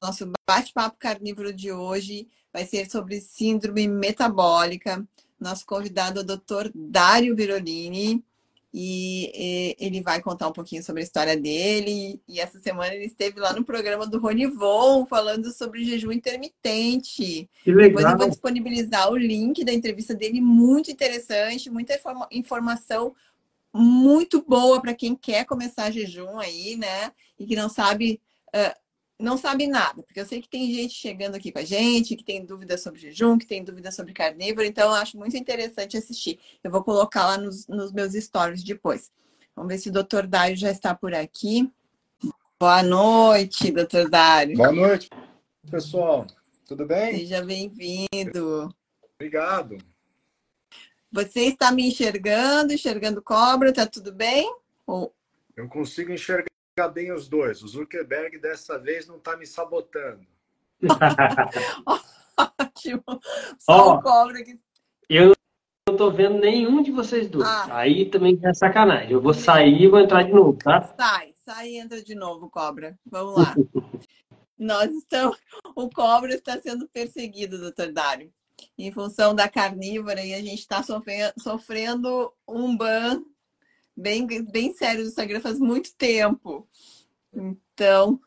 Nosso bate-papo carnívoro de hoje vai ser sobre síndrome metabólica. Nosso convidado é o Dr. Dário Virolini e, ele vai contar um pouquinho sobre a história dele. E essa semana ele esteve lá no programa do Ronivon falando sobre jejum intermitente. Que legal. Depois eu vou disponibilizar o link da entrevista dele, muito interessante, muita informa informação muito boa para quem quer começar jejum aí, né? E que não sabe. Uh, não sabe nada, porque eu sei que tem gente chegando aqui com a gente, que tem dúvidas sobre jejum, que tem dúvidas sobre carnívoro, então eu acho muito interessante assistir. Eu vou colocar lá nos, nos meus stories depois. Vamos ver se o doutor Dário já está por aqui. Boa noite, doutor Dário. Boa noite, pessoal. Tudo bem? Seja bem-vindo. Obrigado. Você está me enxergando, enxergando cobra, tá tudo bem? Eu consigo enxergar bem os dois. O Zuckerberg dessa vez não está me sabotando. Ótimo. Só oh, o cobra que. Eu não estou vendo nenhum de vocês dois. Ah. Aí também é sacanagem. Eu vou sair e vou entrar de novo, tá? Sai, sai e entra de novo, cobra. Vamos lá. Nós estamos. O cobra está sendo perseguido, doutor Dário. Em função da carnívora, e a gente está sofrendo, sofrendo um ban bem, bem sério do Instagram faz muito tempo. Então.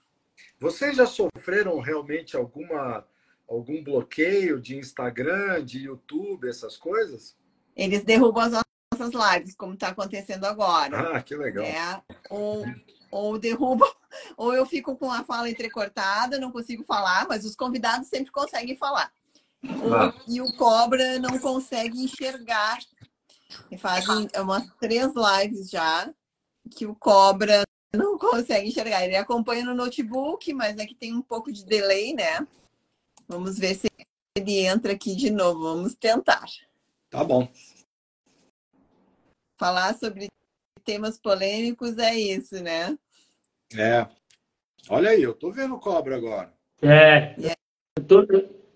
Vocês já sofreram realmente alguma algum bloqueio de Instagram, de YouTube, essas coisas? Eles derrubam as nossas lives, como está acontecendo agora. Ah, que legal. É, ou, ou derrubam, ou eu fico com a fala entrecortada, não consigo falar, mas os convidados sempre conseguem falar. Ah. e o cobra não consegue enxergar e fazem umas três lives já que o cobra não consegue enxergar. Ele acompanha no notebook, mas é que tem um pouco de delay, né? Vamos ver se ele entra aqui de novo. Vamos tentar. Tá bom. Falar sobre temas polêmicos é isso, né? É. Olha aí, eu tô vendo o cobra agora. É. é. Eu tô,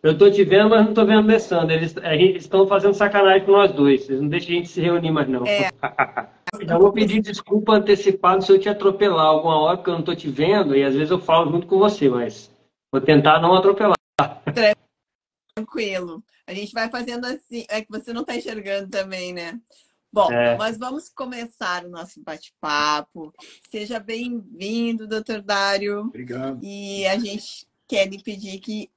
eu tô te vendo, mas não tô vendo o Alessandro. Eles estão fazendo sacanagem com nós dois. Eles não deixam a gente se reunir mais, não. É. Já vou pedir desculpa antecipado se eu te atropelar alguma hora, porque eu não tô te vendo, e às vezes eu falo junto com você, mas vou tentar não atropelar. Tranquilo. A gente vai fazendo assim. É que você não tá enxergando também, né? Bom, é. mas vamos começar o nosso bate-papo. Seja bem-vindo, doutor Dário. Obrigado. E a gente quer lhe pedir que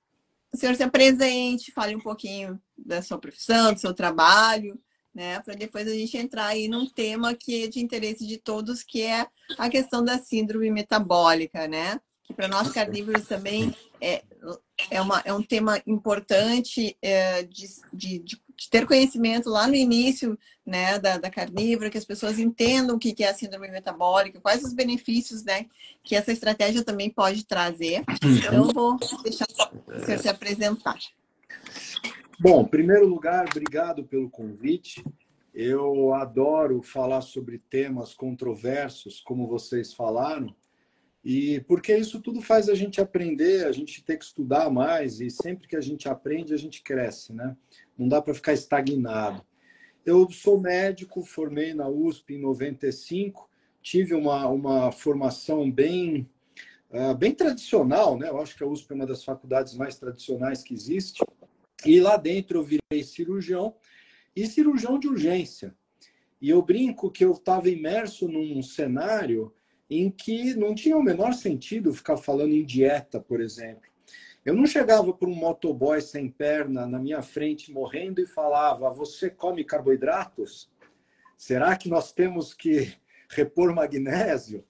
o senhor se apresente, fale um pouquinho da sua profissão, do seu trabalho, né? Para depois a gente entrar aí num tema que é de interesse de todos, que é a questão da síndrome metabólica, né? Que para nós carnívoros também é, é, uma, é um tema importante é, de, de, de, ter conhecimento lá no início né, da, da carnívora, que as pessoas entendam o que é a síndrome metabólica, quais os benefícios né, que essa estratégia também pode trazer. Então, eu vou deixar o senhor se apresentar. Bom, em primeiro lugar, obrigado pelo convite. Eu adoro falar sobre temas controversos, como vocês falaram, e porque isso tudo faz a gente aprender, a gente ter que estudar mais, e sempre que a gente aprende, a gente cresce, né? Não dá para ficar estagnado. Eu sou médico, formei na USP em 95, tive uma, uma formação bem, uh, bem tradicional, né? Eu acho que a USP é uma das faculdades mais tradicionais que existe. E lá dentro eu virei cirurgião e cirurgião de urgência. E eu brinco que eu estava imerso num cenário em que não tinha o menor sentido ficar falando em dieta, por exemplo. Eu não chegava para um motoboy sem perna na minha frente morrendo e falava: Você come carboidratos? Será que nós temos que repor magnésio?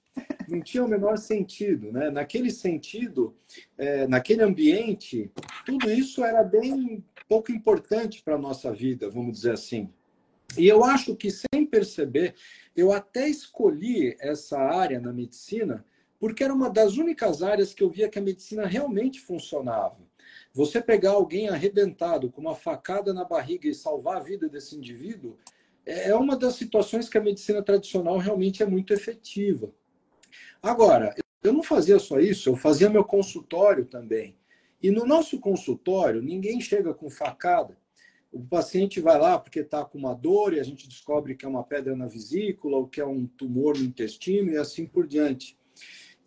Não tinha o menor sentido, né? Naquele sentido, é, naquele ambiente, tudo isso era bem pouco importante para a nossa vida, vamos dizer assim. E eu acho que, sem perceber, eu até escolhi essa área na medicina porque era uma das únicas áreas que eu via que a medicina realmente funcionava. Você pegar alguém arrebentado com uma facada na barriga e salvar a vida desse indivíduo é uma das situações que a medicina tradicional realmente é muito efetiva. Agora, eu não fazia só isso, eu fazia meu consultório também. E no nosso consultório, ninguém chega com facada. O paciente vai lá porque está com uma dor e a gente descobre que é uma pedra na vesícula ou que é um tumor no intestino e assim por diante.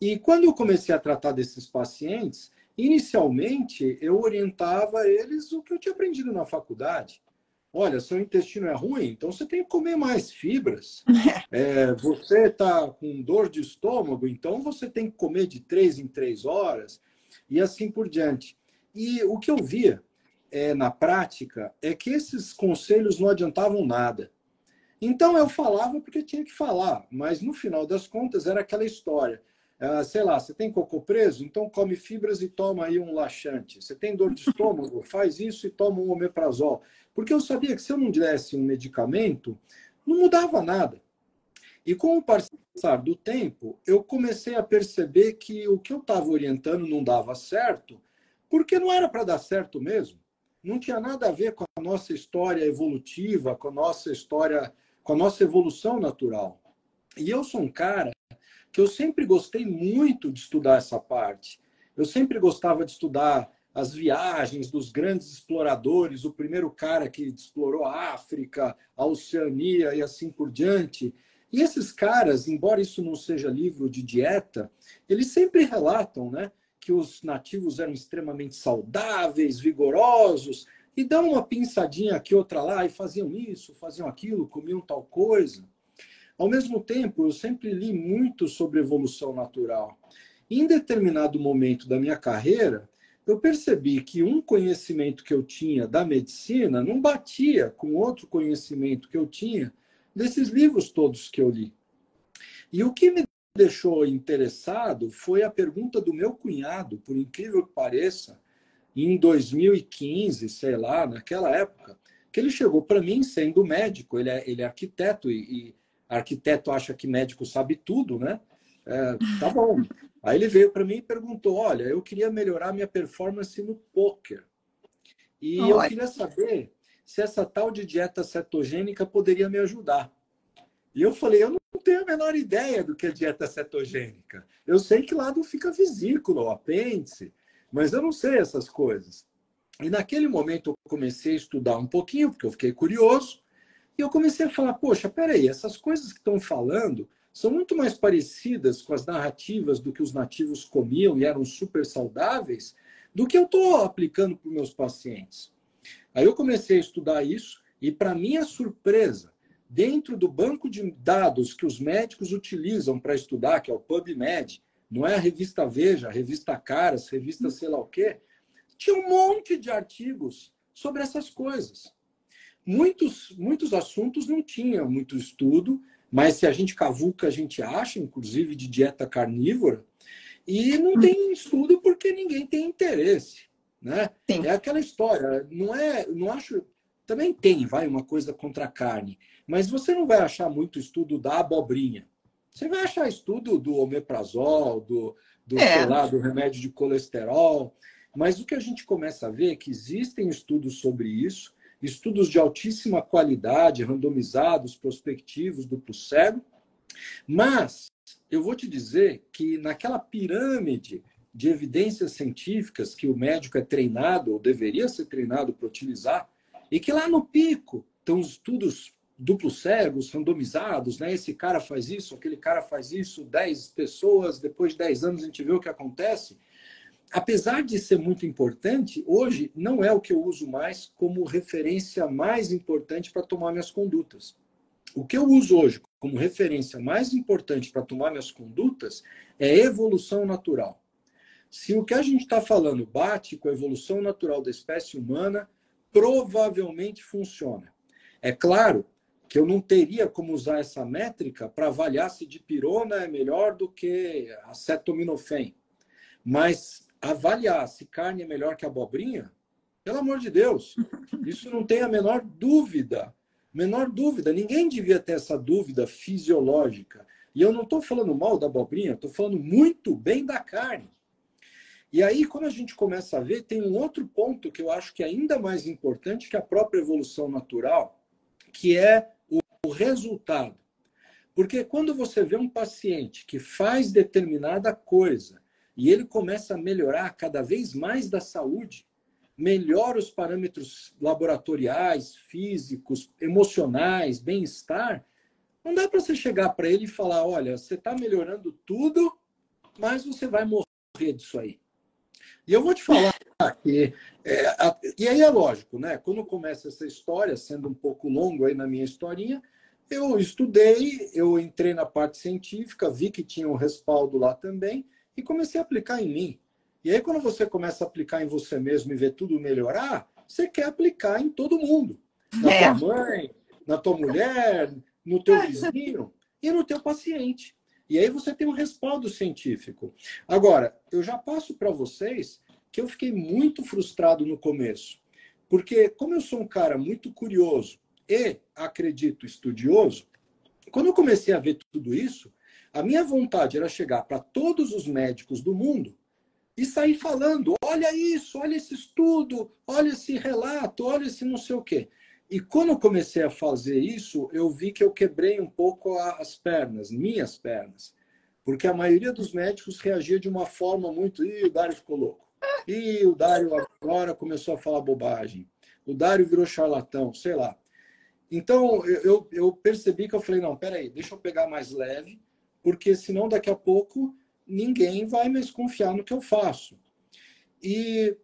E quando eu comecei a tratar desses pacientes, Inicialmente, eu orientava eles o que eu tinha aprendido na faculdade. Olha, seu intestino é ruim, então você tem que comer mais fibras. É, você está com dor de estômago, então você tem que comer de três em três horas e assim por diante. E o que eu via é, na prática é que esses conselhos não adiantavam nada. Então eu falava porque tinha que falar, mas no final das contas era aquela história. Uh, sei lá, você tem cocô preso? Então come fibras e toma aí um laxante. Você tem dor de estômago? Faz isso e toma um omeprazol. Porque eu sabia que se eu não desse um medicamento, não mudava nada. E com o passar do tempo, eu comecei a perceber que o que eu estava orientando não dava certo, porque não era para dar certo mesmo. Não tinha nada a ver com a nossa história evolutiva, com a nossa história, com a nossa evolução natural. E eu sou um cara que eu sempre gostei muito de estudar essa parte. Eu sempre gostava de estudar as viagens dos grandes exploradores, o primeiro cara que explorou a África, a Oceania e assim por diante. E esses caras, embora isso não seja livro de dieta, eles sempre relatam, né, que os nativos eram extremamente saudáveis, vigorosos, e dão uma pinçadinha aqui, outra lá, e faziam isso, faziam aquilo, comiam tal coisa. Ao mesmo tempo, eu sempre li muito sobre evolução natural. Em determinado momento da minha carreira, eu percebi que um conhecimento que eu tinha da medicina não batia com outro conhecimento que eu tinha desses livros todos que eu li. E o que me deixou interessado foi a pergunta do meu cunhado, por incrível que pareça, em 2015, sei lá, naquela época, que ele chegou para mim sendo médico, ele é, ele é arquiteto e, e arquiteto acha que médico sabe tudo, né? É, tá bom. Aí ele veio para mim e perguntou: Olha, eu queria melhorar minha performance no poker. E eu queria saber se essa tal de dieta cetogênica poderia me ajudar. E eu falei: Eu não tenho a menor ideia do que é dieta cetogênica. Eu sei que lá não fica vesícula, o apêndice, mas eu não sei essas coisas. E naquele momento eu comecei a estudar um pouquinho, porque eu fiquei curioso. E eu comecei a falar, poxa, peraí, essas coisas que estão falando são muito mais parecidas com as narrativas do que os nativos comiam e eram super saudáveis do que eu estou aplicando para os meus pacientes. Aí eu comecei a estudar isso e, para minha surpresa, dentro do banco de dados que os médicos utilizam para estudar, que é o PubMed, não é a revista Veja, a revista Caras, revista sei lá o quê, tinha um monte de artigos sobre essas coisas. Muitos, muitos assuntos não tinham muito estudo, mas se a gente cavuca, a gente acha, inclusive de dieta carnívora, e não tem estudo porque ninguém tem interesse. Né? É aquela história, não é, não acho. Também tem, vai, uma coisa contra a carne, mas você não vai achar muito estudo da abobrinha. Você vai achar estudo do omeprazol, do, do, é. lá, do remédio de colesterol. Mas o que a gente começa a ver é que existem estudos sobre isso, estudos de altíssima qualidade, randomizados, prospectivos, duplo cego. Mas eu vou te dizer que naquela pirâmide de evidências científicas que o médico é treinado, ou deveria ser treinado para utilizar, e que lá no pico estão os estudos duplos cegos, randomizados, né? Esse cara faz isso, aquele cara faz isso, 10 pessoas, depois de 10 anos a gente vê o que acontece apesar de ser muito importante, hoje não é o que eu uso mais como referência mais importante para tomar minhas condutas. O que eu uso hoje como referência mais importante para tomar minhas condutas é evolução natural. Se o que a gente está falando bate com a evolução natural da espécie humana, provavelmente funciona. É claro que eu não teria como usar essa métrica para avaliar se dipirona é melhor do que acetaminofém. Mas avaliar se carne é melhor que abobrinha, pelo amor de Deus, isso não tem a menor dúvida. Menor dúvida. Ninguém devia ter essa dúvida fisiológica. E eu não estou falando mal da abobrinha, estou falando muito bem da carne. E aí, quando a gente começa a ver, tem um outro ponto que eu acho que é ainda mais importante que a própria evolução natural, que é o resultado. Porque quando você vê um paciente que faz determinada coisa e ele começa a melhorar cada vez mais da saúde, melhora os parâmetros laboratoriais, físicos, emocionais, bem-estar, não dá para você chegar para ele e falar: olha, você está melhorando tudo, mas você vai morrer disso aí. E eu vou te falar que. É, a, e aí é lógico, né? Quando começa essa história, sendo um pouco longo aí na minha historinha, eu estudei, eu entrei na parte científica, vi que tinha um respaldo lá também e comecei a aplicar em mim. E aí, quando você começa a aplicar em você mesmo e ver tudo melhorar, você quer aplicar em todo mundo. Na é. tua mãe, na tua mulher, no teu vizinho e no teu paciente. E aí você tem um respaldo científico. Agora, eu já passo para vocês que eu fiquei muito frustrado no começo. Porque, como eu sou um cara muito curioso e, acredito, estudioso, quando eu comecei a ver tudo isso, a minha vontade era chegar para todos os médicos do mundo e sair falando: olha isso, olha esse estudo, olha esse relato, olha esse não sei o quê. E quando eu comecei a fazer isso, eu vi que eu quebrei um pouco as pernas, minhas pernas. Porque a maioria dos médicos reagia de uma forma muito. Ih, o Dário ficou louco. Ih, o Dário agora começou a falar bobagem. O Dário virou charlatão, sei lá. Então, eu, eu percebi que eu falei: não, peraí, deixa eu pegar mais leve, porque senão daqui a pouco ninguém vai mais confiar no que eu faço. E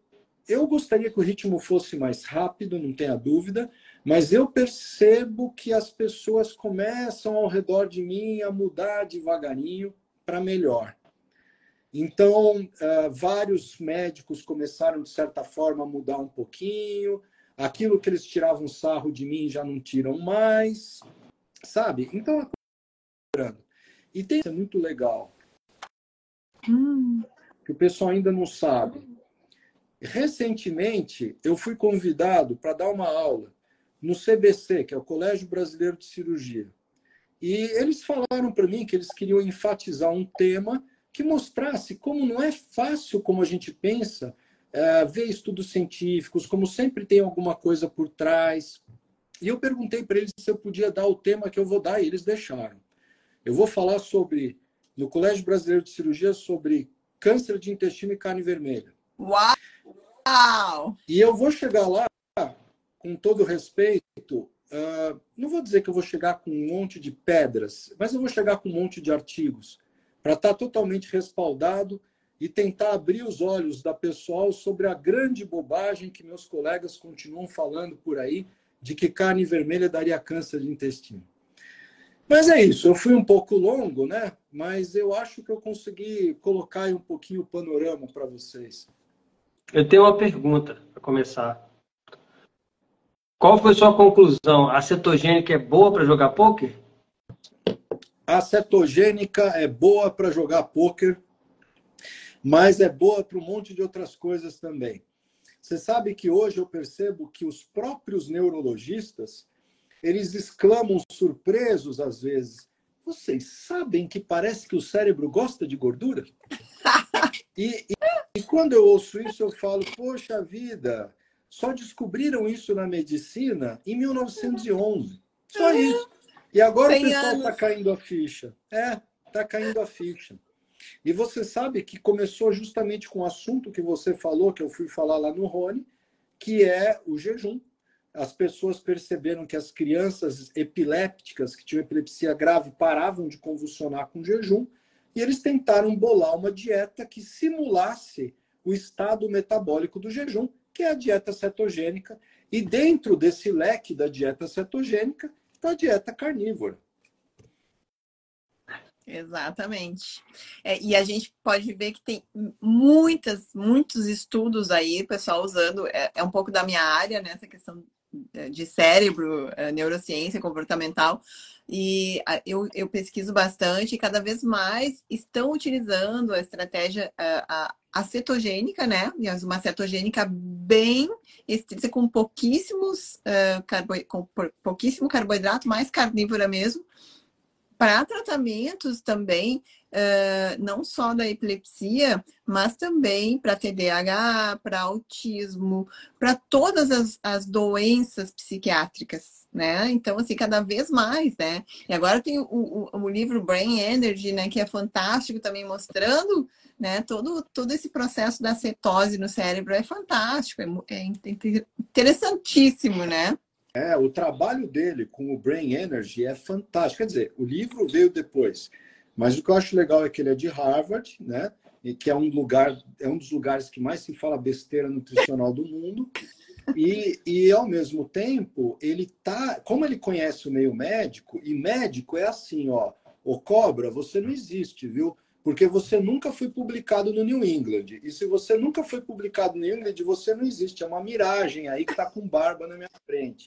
eu gostaria que o ritmo fosse mais rápido, não tenha dúvida, mas eu percebo que as pessoas começam ao redor de mim a mudar devagarinho para melhor. Então, uh, vários médicos começaram, de certa forma, a mudar um pouquinho. Aquilo que eles tiravam sarro de mim já não tiram mais, sabe? Então, e tem é muito legal. Hum. Que o pessoal ainda não sabe. Recentemente, eu fui convidado para dar uma aula no CBC, que é o Colégio Brasileiro de Cirurgia. E eles falaram para mim que eles queriam enfatizar um tema que mostrasse como não é fácil como a gente pensa é, ver estudos científicos, como sempre tem alguma coisa por trás. E eu perguntei para eles se eu podia dar o tema que eu vou dar e eles deixaram. Eu vou falar sobre, no Colégio Brasileiro de Cirurgia, sobre câncer de intestino e carne vermelha. Uau! E eu vou chegar lá com todo respeito, uh, não vou dizer que eu vou chegar com um monte de pedras, mas eu vou chegar com um monte de artigos para estar tá totalmente respaldado e tentar abrir os olhos da pessoal sobre a grande bobagem que meus colegas continuam falando por aí de que carne vermelha daria câncer de intestino. Mas é isso, eu fui um pouco longo, né? Mas eu acho que eu consegui colocar um pouquinho o panorama para vocês. Eu tenho uma pergunta para começar. Qual foi sua conclusão? A cetogênica é boa para jogar poker? A cetogênica é boa para jogar poker, mas é boa para um monte de outras coisas também. Você sabe que hoje eu percebo que os próprios neurologistas eles exclamam surpresos às vezes. Vocês sabem que parece que o cérebro gosta de gordura? E, e, e quando eu ouço isso, eu falo, poxa vida, só descobriram isso na medicina em 1911. Só uhum. isso. E agora o pessoal está caindo a ficha. É, está caindo a ficha. E você sabe que começou justamente com o assunto que você falou, que eu fui falar lá no Rony, que é o jejum. As pessoas perceberam que as crianças epilépticas que tinham epilepsia grave paravam de convulsionar com jejum, e eles tentaram bolar uma dieta que simulasse o estado metabólico do jejum que é a dieta cetogênica. E dentro desse leque da dieta cetogênica está a dieta carnívora. Exatamente. É, e a gente pode ver que tem muitas, muitos estudos aí, pessoal usando, é, é um pouco da minha área, né, essa questão de cérebro, é, neurociência comportamental, e eu, eu pesquiso bastante e cada vez mais estão utilizando a estratégia a, a cetogênica, né? Uma cetogênica bem estrita, com pouquíssimos uh, carbo, com pouquíssimo carboidrato, mais carnívora mesmo, para tratamentos também, uh, não só da epilepsia, mas também para TDAH, para autismo, para todas as, as, doenças psiquiátricas, né? Então, assim, cada vez mais, né? E agora tem o, o, o livro Brain Energy, né? Que é fantástico também mostrando né? Todo, todo esse processo da cetose no cérebro é fantástico, é, é interessantíssimo, né? É, o trabalho dele com o Brain Energy é fantástico. Quer dizer, o livro veio depois, Mas o que eu acho legal é que ele é de Harvard, né? E que é um lugar, é um dos lugares que mais se fala besteira nutricional do mundo. E, e ao mesmo tempo, ele tá, como ele conhece o meio médico, e médico é assim, ó, o cobra, você não existe, viu? porque você nunca foi publicado no New England. E se você nunca foi publicado no New England, você não existe. É uma miragem aí que está com barba na minha frente.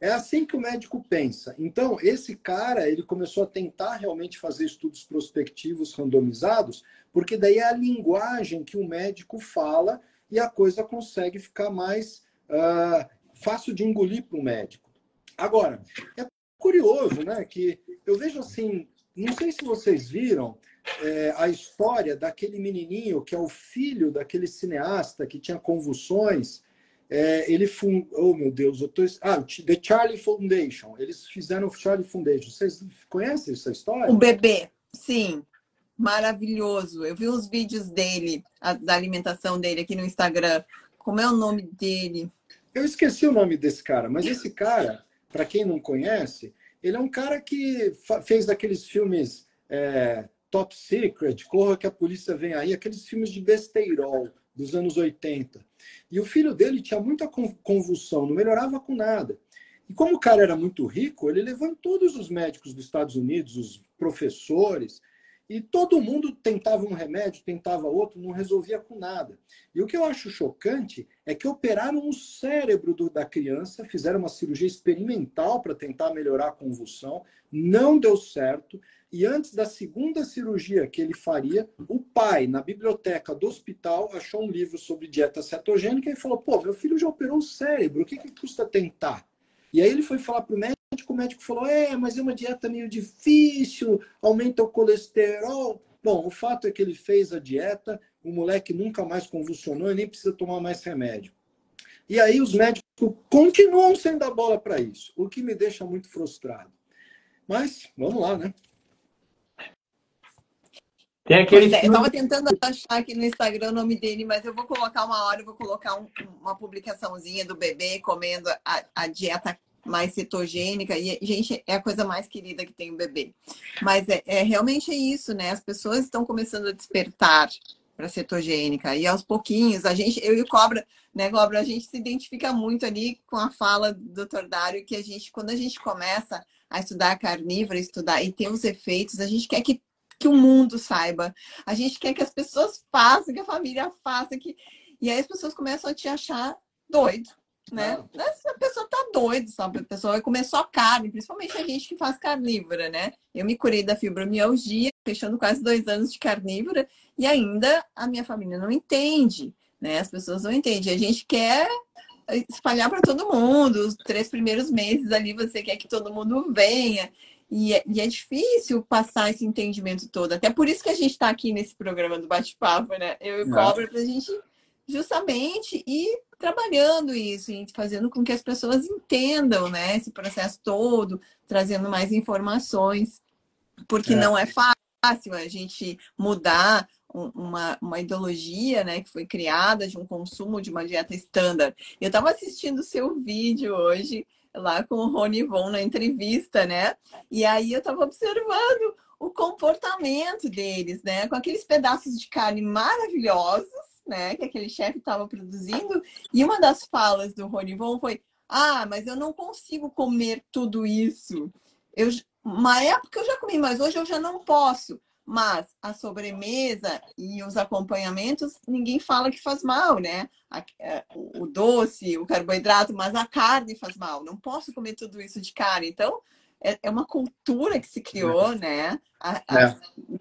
É assim que o médico pensa. Então, esse cara, ele começou a tentar realmente fazer estudos prospectivos randomizados, porque daí é a linguagem que o médico fala e a coisa consegue ficar mais uh, fácil de engolir para o médico. Agora, é curioso, né, que eu vejo assim, não sei se vocês viram, é, a história daquele menininho que é o filho daquele cineasta que tinha convulsões. É, ele fundou, oh meu Deus, eu tô... ah, The Charlie Foundation. Eles fizeram o Charlie Foundation. Vocês conhecem essa história? O bebê, sim, maravilhoso. Eu vi uns vídeos dele, a, da alimentação dele aqui no Instagram. Como é o nome dele? Eu esqueci o nome desse cara, mas esse cara, para quem não conhece, ele é um cara que fez daqueles filmes é, Top Secret, Corra que a Polícia Vem Aí, aqueles filmes de besteirol dos anos 80. E o filho dele tinha muita convulsão, não melhorava com nada. E como o cara era muito rico, ele levou todos os médicos dos Estados Unidos, os professores, e todo mundo tentava um remédio, tentava outro, não resolvia com nada. E o que eu acho chocante é que operaram o cérebro do, da criança, fizeram uma cirurgia experimental para tentar melhorar a convulsão, não deu certo. E antes da segunda cirurgia que ele faria, o pai, na biblioteca do hospital, achou um livro sobre dieta cetogênica e falou: pô, meu filho já operou o cérebro, o que, que custa tentar? E aí ele foi falar para o médico, o médico falou: é, mas é uma dieta meio difícil, aumenta o colesterol. Bom, o fato é que ele fez a dieta, o moleque nunca mais convulsionou e nem precisa tomar mais remédio. E aí os médicos continuam sem dar bola para isso, o que me deixa muito frustrado. Mas vamos lá, né? Tem aquele é, eu estava tentando achar aqui no Instagram o nome dele, mas eu vou colocar uma hora, eu vou colocar um, uma publicaçãozinha do bebê comendo a, a, dieta mais cetogênica. E, gente, é a coisa mais querida que tem o bebê. Mas é, é realmente é isso, né? As pessoas estão começando a despertar para cetogênica. E aos pouquinhos, a gente, eu e o Cobra, né, Cobra, a gente se identifica muito ali com a fala do Dr. Dário, que a gente, quando a gente começa a estudar carnívora, estudar e ter os efeitos, a gente quer que que o mundo saiba. A gente quer que as pessoas façam, que a família faça, que... e aí as pessoas começam a te achar doido, né? Essa pessoa tá doida, sabe? A pessoa vai comer só carne, principalmente a gente que faz carnívora, né? Eu me curei da fibromialgia, fechando quase dois anos de carnívora, e ainda a minha família não entende, né? As pessoas não entendem. A gente quer espalhar para todo mundo. Os três primeiros meses ali você quer que todo mundo venha. E é, e é, difícil passar esse entendimento todo. Até por isso que a gente está aqui nesse programa do bate-papo, né? Eu e o Cobra, para a gente justamente ir trabalhando isso, e fazendo com que as pessoas entendam né, esse processo todo, trazendo mais informações, porque é. não é fácil a gente mudar uma, uma ideologia né, que foi criada de um consumo de uma dieta estándar. Eu estava assistindo o seu vídeo hoje lá com o Rony Von na entrevista, né? E aí eu estava observando o comportamento deles, né? Com aqueles pedaços de carne maravilhosos, né? Que aquele chefe estava produzindo. E uma das falas do Rony Von foi: Ah, mas eu não consigo comer tudo isso. Eu, uma época eu já comi, mas hoje eu já não posso. Mas a sobremesa e os acompanhamentos, ninguém fala que faz mal, né? É, o doce, o carboidrato, mas a carne faz mal. Não posso comer tudo isso de carne. Então, é, é uma cultura que se criou, é. né? A, a, é.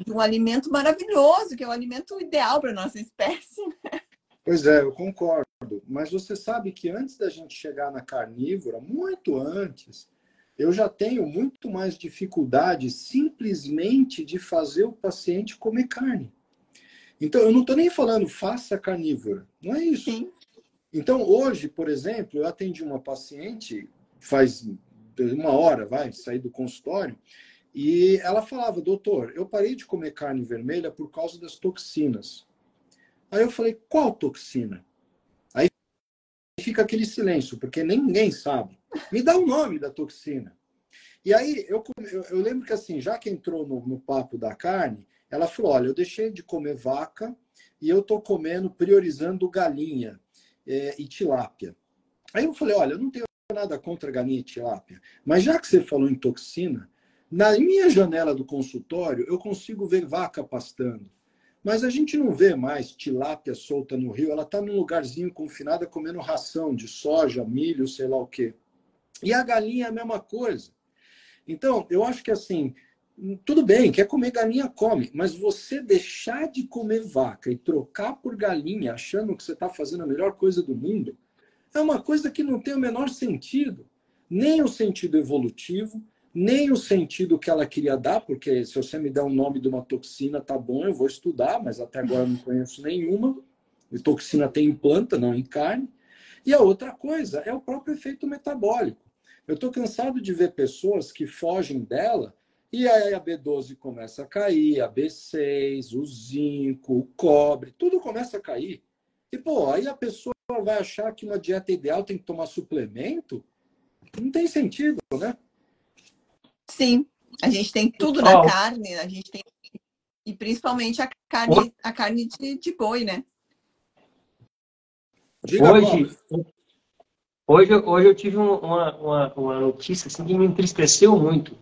Um alimento maravilhoso, que é o alimento ideal para nossa espécie. Né? Pois é, eu concordo. Mas você sabe que antes da gente chegar na carnívora, muito antes, eu já tenho muito mais dificuldade simplesmente de fazer o paciente comer carne. Então, eu não estou nem falando faça carnívora, não é isso. Sim. Então, hoje, por exemplo, eu atendi uma paciente faz uma hora, vai, sair do consultório, e ela falava, doutor, eu parei de comer carne vermelha por causa das toxinas. Aí eu falei, qual toxina? Aí fica aquele silêncio, porque ninguém sabe. Me dá o nome da toxina. E aí eu, eu, lembro que assim, já que entrou no, no papo da carne, ela falou: olha, eu deixei de comer vaca e eu estou comendo, priorizando galinha é, e tilápia. Aí eu falei: olha, eu não tenho nada contra galinha e tilápia, mas já que você falou em toxina, na minha janela do consultório eu consigo ver vaca pastando. Mas a gente não vê mais tilápia solta no rio, ela está num lugarzinho confinada comendo ração de soja, milho, sei lá o quê. E a galinha é a mesma coisa. Então, eu acho que assim, tudo bem, quer comer galinha, come, mas você deixar de comer vaca e trocar por galinha, achando que você está fazendo a melhor coisa do mundo, é uma coisa que não tem o menor sentido. Nem o sentido evolutivo, nem o sentido que ela queria dar, porque se você me der o um nome de uma toxina, tá bom, eu vou estudar, mas até agora não conheço nenhuma. E toxina tem em planta, não em carne. E a outra coisa é o próprio efeito metabólico. Eu estou cansado de ver pessoas que fogem dela e aí a B12 começa a cair, a B6, o zinco, o cobre, tudo começa a cair. E, pô, aí a pessoa vai achar que uma dieta ideal tem que tomar suplemento? Não tem sentido, né? Sim, a gente tem tudo na oh. carne, a gente tem e principalmente a carne, a carne de, de boi, né? Diga, hoje, Hoje, hoje eu tive uma, uma, uma notícia assim, que me entristeceu muito.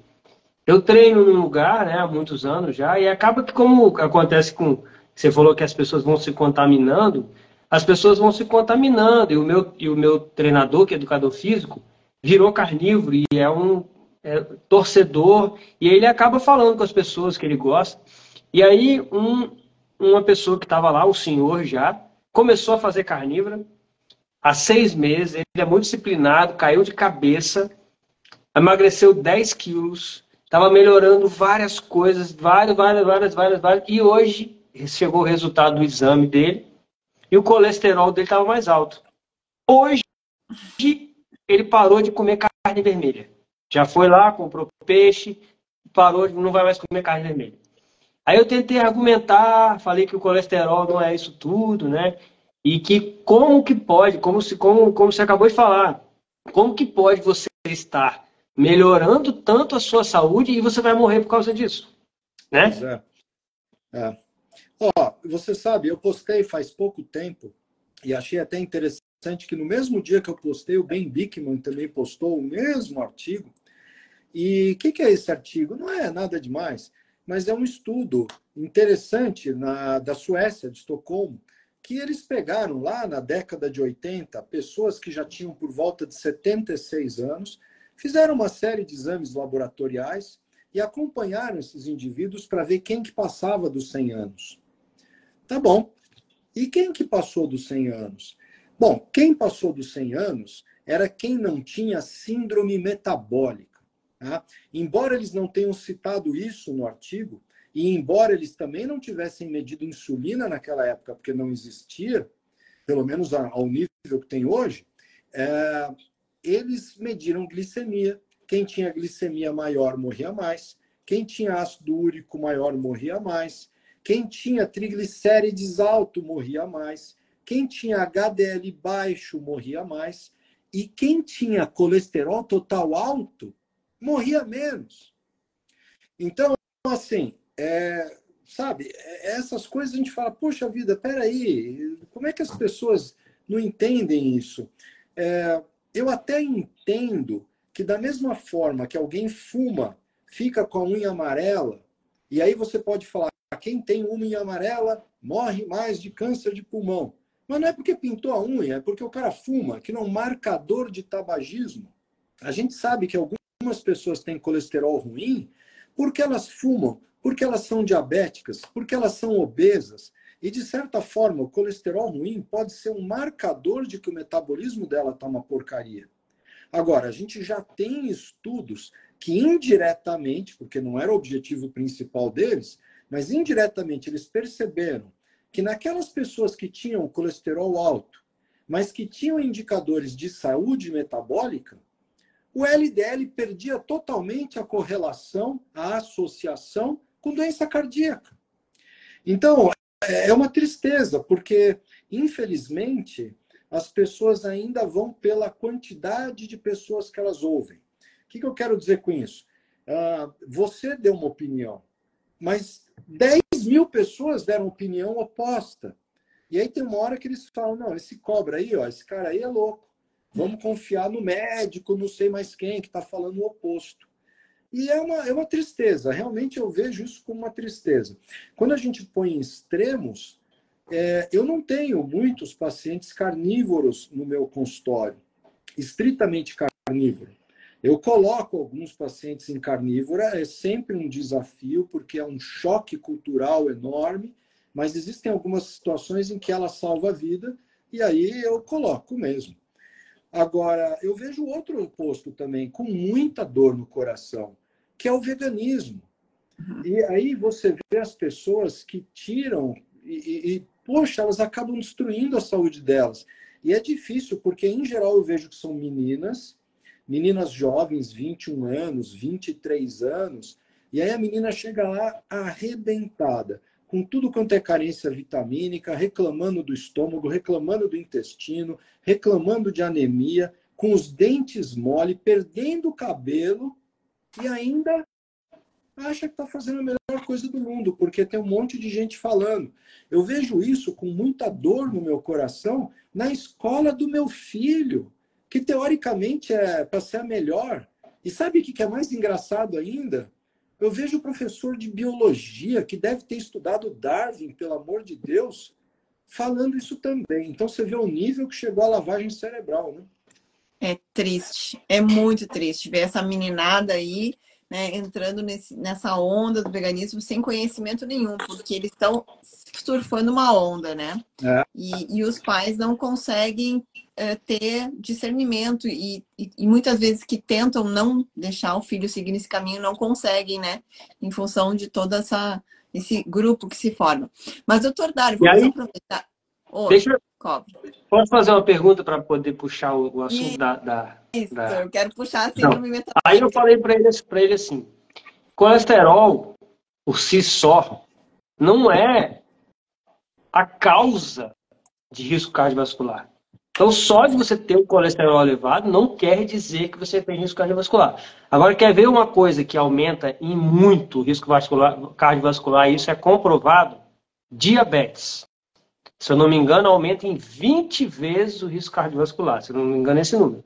Eu treino num lugar né, há muitos anos já, e acaba que, como acontece com. Você falou que as pessoas vão se contaminando, as pessoas vão se contaminando. E o meu, e o meu treinador, que é educador físico, virou carnívoro e é um é, torcedor, e ele acaba falando com as pessoas que ele gosta. E aí, um, uma pessoa que estava lá, o senhor já, começou a fazer carnívora, há seis meses, ele é muito disciplinado, caiu de cabeça, emagreceu 10 quilos, estava melhorando várias coisas, várias, várias, várias, várias, várias, e hoje chegou o resultado do exame dele e o colesterol dele estava mais alto. Hoje ele parou de comer carne vermelha. Já foi lá, comprou peixe, parou, não vai mais comer carne vermelha. Aí eu tentei argumentar, falei que o colesterol não é isso tudo, né? E que como que pode, como, se, como, como você acabou de falar, como que pode você estar melhorando tanto a sua saúde e você vai morrer por causa disso? Né? Pois é. é. Ó, você sabe, eu postei faz pouco tempo e achei até interessante que no mesmo dia que eu postei, o Ben Bickman também postou o mesmo artigo. E o que, que, é esse artigo? Não é nada demais, mas é um estudo interessante na, da Suécia, de Estocolmo, que eles pegaram lá na década de 80 pessoas que já tinham por volta de 76 anos, fizeram uma série de exames laboratoriais e acompanharam esses indivíduos para ver quem que passava dos 100 anos. Tá bom. E quem que passou dos 100 anos? Bom, quem passou dos 100 anos era quem não tinha síndrome metabólica. Tá? Embora eles não tenham citado isso no artigo, e embora eles também não tivessem medido insulina naquela época, porque não existia, pelo menos ao nível que tem hoje, é, eles mediram glicemia. Quem tinha glicemia maior morria mais. Quem tinha ácido úrico maior morria mais. Quem tinha triglicérides alto morria mais. Quem tinha HDL baixo morria mais. E quem tinha colesterol total alto morria menos. Então, assim, é, sabe, essas coisas a gente fala, poxa vida, peraí, como é que as pessoas não entendem isso? É, eu até entendo que da mesma forma que alguém fuma, fica com a unha amarela, e aí você pode falar, quem tem unha amarela morre mais de câncer de pulmão. Mas não é porque pintou a unha, é porque o cara fuma, que não é um marcador de tabagismo. A gente sabe que algumas pessoas têm colesterol ruim porque elas fumam, porque elas são diabéticas, porque elas são obesas. E, de certa forma, o colesterol ruim pode ser um marcador de que o metabolismo dela está uma porcaria. Agora, a gente já tem estudos que indiretamente, porque não era o objetivo principal deles, mas indiretamente eles perceberam que naquelas pessoas que tinham colesterol alto, mas que tinham indicadores de saúde metabólica, o LDL perdia totalmente a correlação, a associação com doença cardíaca. Então, é uma tristeza, porque, infelizmente, as pessoas ainda vão pela quantidade de pessoas que elas ouvem. O que, eu quero dizer com isso? uh, você deu uma opinião, mas 10 mil pessoas deram opinião oposta. E aí tem uma hora que eles falam, não, esse cobra aí, ó, esse cara aí é louco. Vamos confiar no médico, não sei mais quem, que está falando o oposto. E é uma, é uma tristeza, realmente eu vejo isso como uma tristeza. Quando a gente põe em extremos, é, eu não tenho muitos pacientes carnívoros no meu consultório, estritamente carnívoro. Eu coloco alguns pacientes em carnívora, é sempre um desafio, porque é um choque cultural enorme, mas existem algumas situações em que ela salva a vida, e aí eu coloco mesmo. Agora, eu vejo outro oposto também, com muita dor no coração, que é o veganismo. Uhum. E aí você vê as pessoas que tiram e, e, poxa, elas acabam destruindo a saúde delas. E é difícil, porque em geral eu vejo que são meninas, meninas jovens, 21 anos, 23 anos, e aí a menina chega lá arrebentada com tudo quanto é carência vitamínica, reclamando do estômago, reclamando do intestino, reclamando de anemia, com os dentes mole, perdendo o cabelo e ainda acha que está fazendo a melhor coisa do mundo, porque tem um monte de gente falando. Eu vejo isso com muita dor no meu coração na escola do meu filho, que teoricamente é para ser a melhor. E sabe o que é mais engraçado ainda? Eu vejo o professor de biologia, que deve ter estudado Darwin, pelo amor de Deus, falando isso também. Então você vê o nível que chegou a lavagem cerebral, né? É triste, é muito triste ver essa meninada aí né, entrando nesse, nessa onda do veganismo sem conhecimento nenhum, porque eles estão surfando uma onda, né? É. E, e os pais não conseguem é, ter discernimento e, e, e, muitas vezes que tentam não deixar o filho seguir nesse caminho não conseguem, né? Em função de toda essa esse grupo que se forma. Mas doutor Dário, vamos aproveitar. Oi, deixa cobre. Posso fazer uma pergunta para poder puxar o, o assunto Isso, da, da, Isso, da... eu quero puxar a síndrome metabólica. Aí eu falei para ele, ele assim: colesterol por si só não é a causa de risco cardiovascular. Então, só de você ter o colesterol elevado não quer dizer que você tem risco cardiovascular. Agora, quer ver uma coisa que aumenta em muito o risco vascular, cardiovascular, e isso é comprovado? Diabetes. Se eu não me engano, aumenta em 20 vezes o risco cardiovascular, se eu não me engano, é esse número.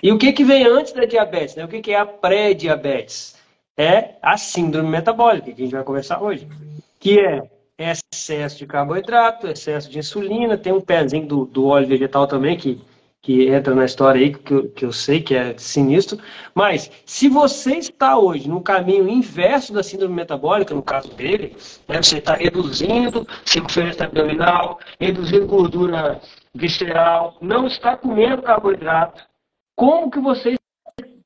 E o que, que vem antes da diabetes? Né? O que, que é a pré-diabetes? É a síndrome metabólica, que a gente vai conversar hoje. Que é excesso de carboidrato, excesso de insulina, tem um pezinho do, do óleo vegetal também que, que entra na história aí, que eu, que eu sei que é sinistro. Mas, se você está hoje no caminho inverso da síndrome metabólica, no caso dele, né, você está reduzindo circunferência abdominal, reduzindo gordura visceral, não está comendo carboidrato, como que você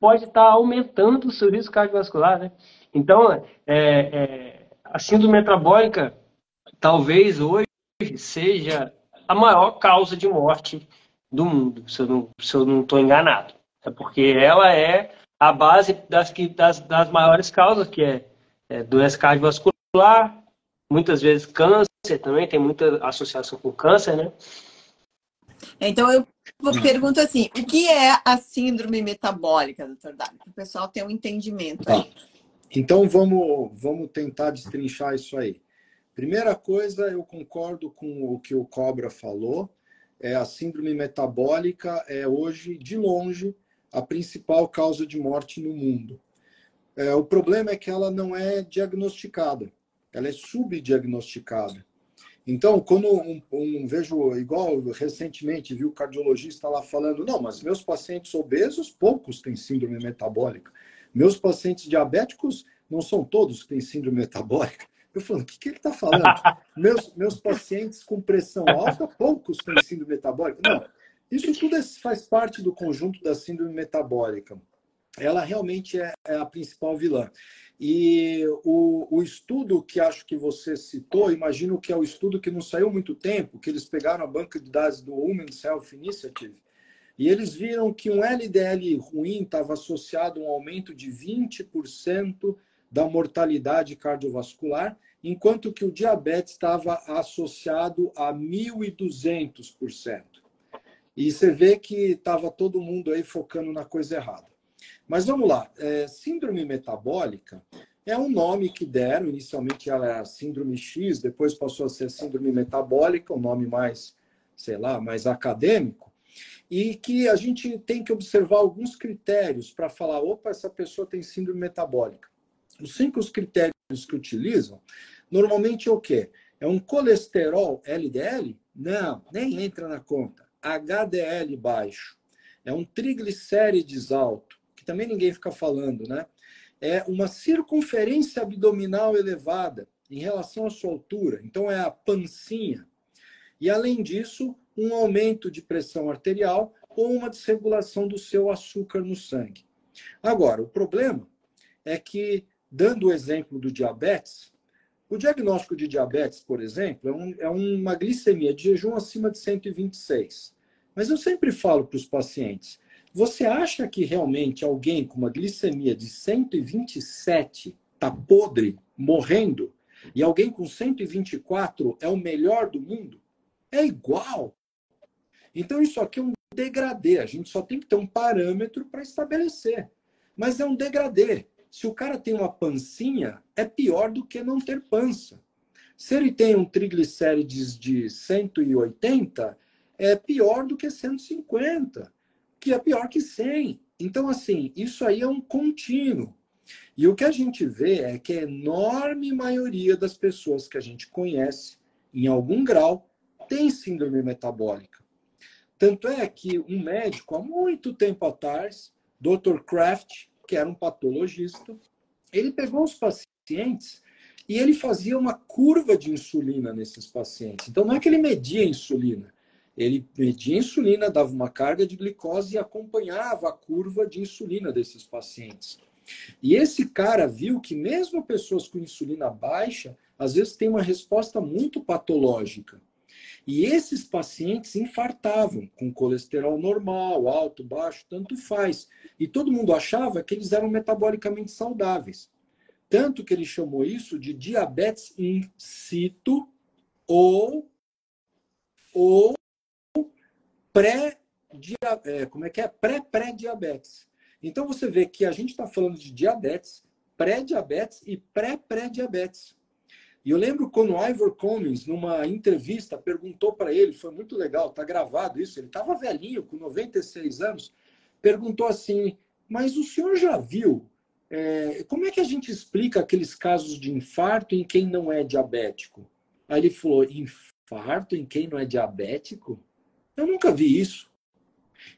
pode estar aumentando o seu risco cardiovascular, né? Então, é, é, a síndrome metabólica talvez hoje seja a maior causa de morte do mundo, se eu não estou enganado. É porque ela é a base das, que, das, das maiores causas, que é, é doença cardiovascular, muitas vezes câncer também, tem muita associação com câncer, né? Então eu pergunto assim, o que é a síndrome metabólica, doutor Dário? Para o pessoal ter um entendimento. Tá. Então vamos, vamos tentar destrinchar isso aí. Primeira coisa, eu concordo com o que o Cobra falou. É, a síndrome metabólica é hoje, de longe, a principal causa de morte no mundo. É, o problema é que ela não é diagnosticada, ela é subdiagnosticada. Então, quando um, um, vejo, igual recentemente, vi o cardiologista lá falando, não, mas meus pacientes obesos, poucos têm síndrome metabólica. Meus pacientes diabéticos, não são todos que têm síndrome metabólica. Eu falo, o que, que ele está falando? meus, meus pacientes com pressão alta, poucos têm síndrome metabólica. Não, isso tudo é, faz parte do conjunto da síndrome metabólica. Ela realmente é, é a principal vilã. E o, o, estudo que acho que você citou, imagino que é o estudo que não saiu muito tempo, que eles pegaram a banca de dados do Women's Health Initiative, e eles viram que um LDL ruim estava associado a um aumento de 20% da mortalidade cardiovascular, enquanto que o diabetes estava associado a 1.200%. E você vê que estava todo mundo aí focando na coisa errada. Mas vamos lá. É, síndrome metabólica é um nome que deram. Inicialmente ela era síndrome X, depois passou a ser síndrome metabólica, um nome mais, sei lá, mais acadêmico. E que a gente tem que observar alguns critérios para falar: opa, essa pessoa tem síndrome metabólica. Os cinco critérios que utilizam, normalmente é o quê? É um colesterol LDL? Não, nem entra na conta. HDL baixo. É um triglicérides alto, que também ninguém fica falando, né? É uma circunferência abdominal elevada em relação à sua altura. Então, é a pancinha. E, além disso, um aumento de pressão arterial ou uma desregulação do seu açúcar no sangue. Agora, o problema é que, dando o exemplo do diabetes, o diagnóstico de diabetes, por exemplo, é, um, é uma glicemia de jejum acima de 126. Mas eu sempre falo para os pacientes: você acha que realmente alguém com uma glicemia de 127 está podre, morrendo, e alguém com 124 é o melhor do mundo? É igual. Então, isso aqui é um degradê. A gente só tem que ter um parâmetro para estabelecer. Mas é um degradê. Se o cara tem uma pancinha, é pior do que não ter pança. Se ele tem um triglicérides de 180, é pior do que 150, que é pior que 100. Então, assim, isso aí é um contínuo. E o que a gente vê é que a enorme maioria das pessoas que a gente conhece, em algum grau, tem síndrome metabólica. Tanto é que um médico, há muito tempo atrás, Dr. Kraft, que era um patologista, ele pegou os pacientes e ele fazia uma curva de insulina nesses pacientes. Então, não é que ele media a insulina, ele media a insulina, dava uma carga de glicose e acompanhava a curva de insulina desses pacientes. E esse cara viu que mesmo pessoas com insulina baixa, às vezes tem uma resposta muito patológica. E esses pacientes infartavam com colesterol normal, alto, baixo, tanto faz. E todo mundo achava que eles eram metabolicamente saudáveis. Tanto que ele chamou isso de diabetes in situ ou, ou pré é, como é que é? Pré-pré-diabetes. Então você vê que a gente está falando de diabetes, pré-diabetes e pré-pré-diabetes. E eu lembro quando o Ivor Cummings, numa entrevista, perguntou para ele, foi muito legal, tá gravado isso, ele estava velhinho, com 96 anos, perguntou assim, mas o senhor já viu é, como é que a gente explica aqueles casos de infarto em quem não é diabético? Aí ele falou, infarto em quem não é diabético? Eu nunca vi isso.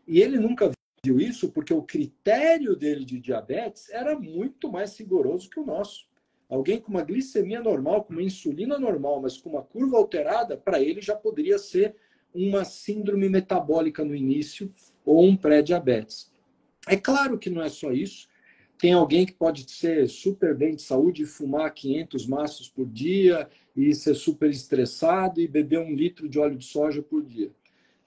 E ele nunca viu isso porque o critério dele de diabetes era muito mais rigoroso que o nosso. Alguém com uma glicemia normal, com uma insulina normal, mas com uma curva alterada, para ele já poderia ser uma síndrome metabólica no início ou um pré-diabetes. É claro que não é só isso. Tem alguém que pode ser super bem de saúde e fumar 500 maços por dia e ser super estressado e beber um litro de óleo de soja por dia.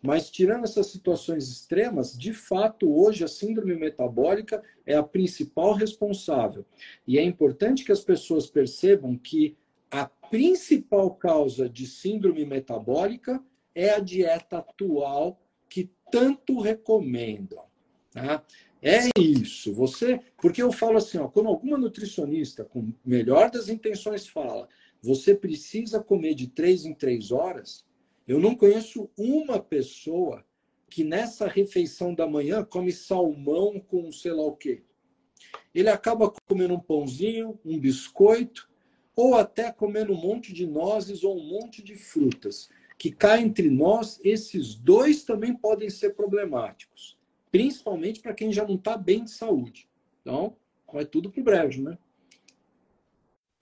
Mas, tirando essas situações extremas, de fato, hoje a síndrome metabólica é a principal responsável. E é importante que as pessoas percebam que a principal causa de síndrome metabólica é a dieta atual que tanto recomendam. Tá? É isso. Você, porque eu falo assim, ó, quando alguma nutricionista com melhor das intenções fala, você precisa comer de três em três horas, eu não conheço uma pessoa que nessa refeição da manhã come salmão com sei lá o quê. Ele acaba comendo um pãozinho, um biscoito, ou até comendo um monte de nozes ou um monte de frutas. Que cá entre nós, esses dois também podem ser problemáticos. Principalmente para quem já não está bem de saúde. Então, vai tudo para o brejo, né?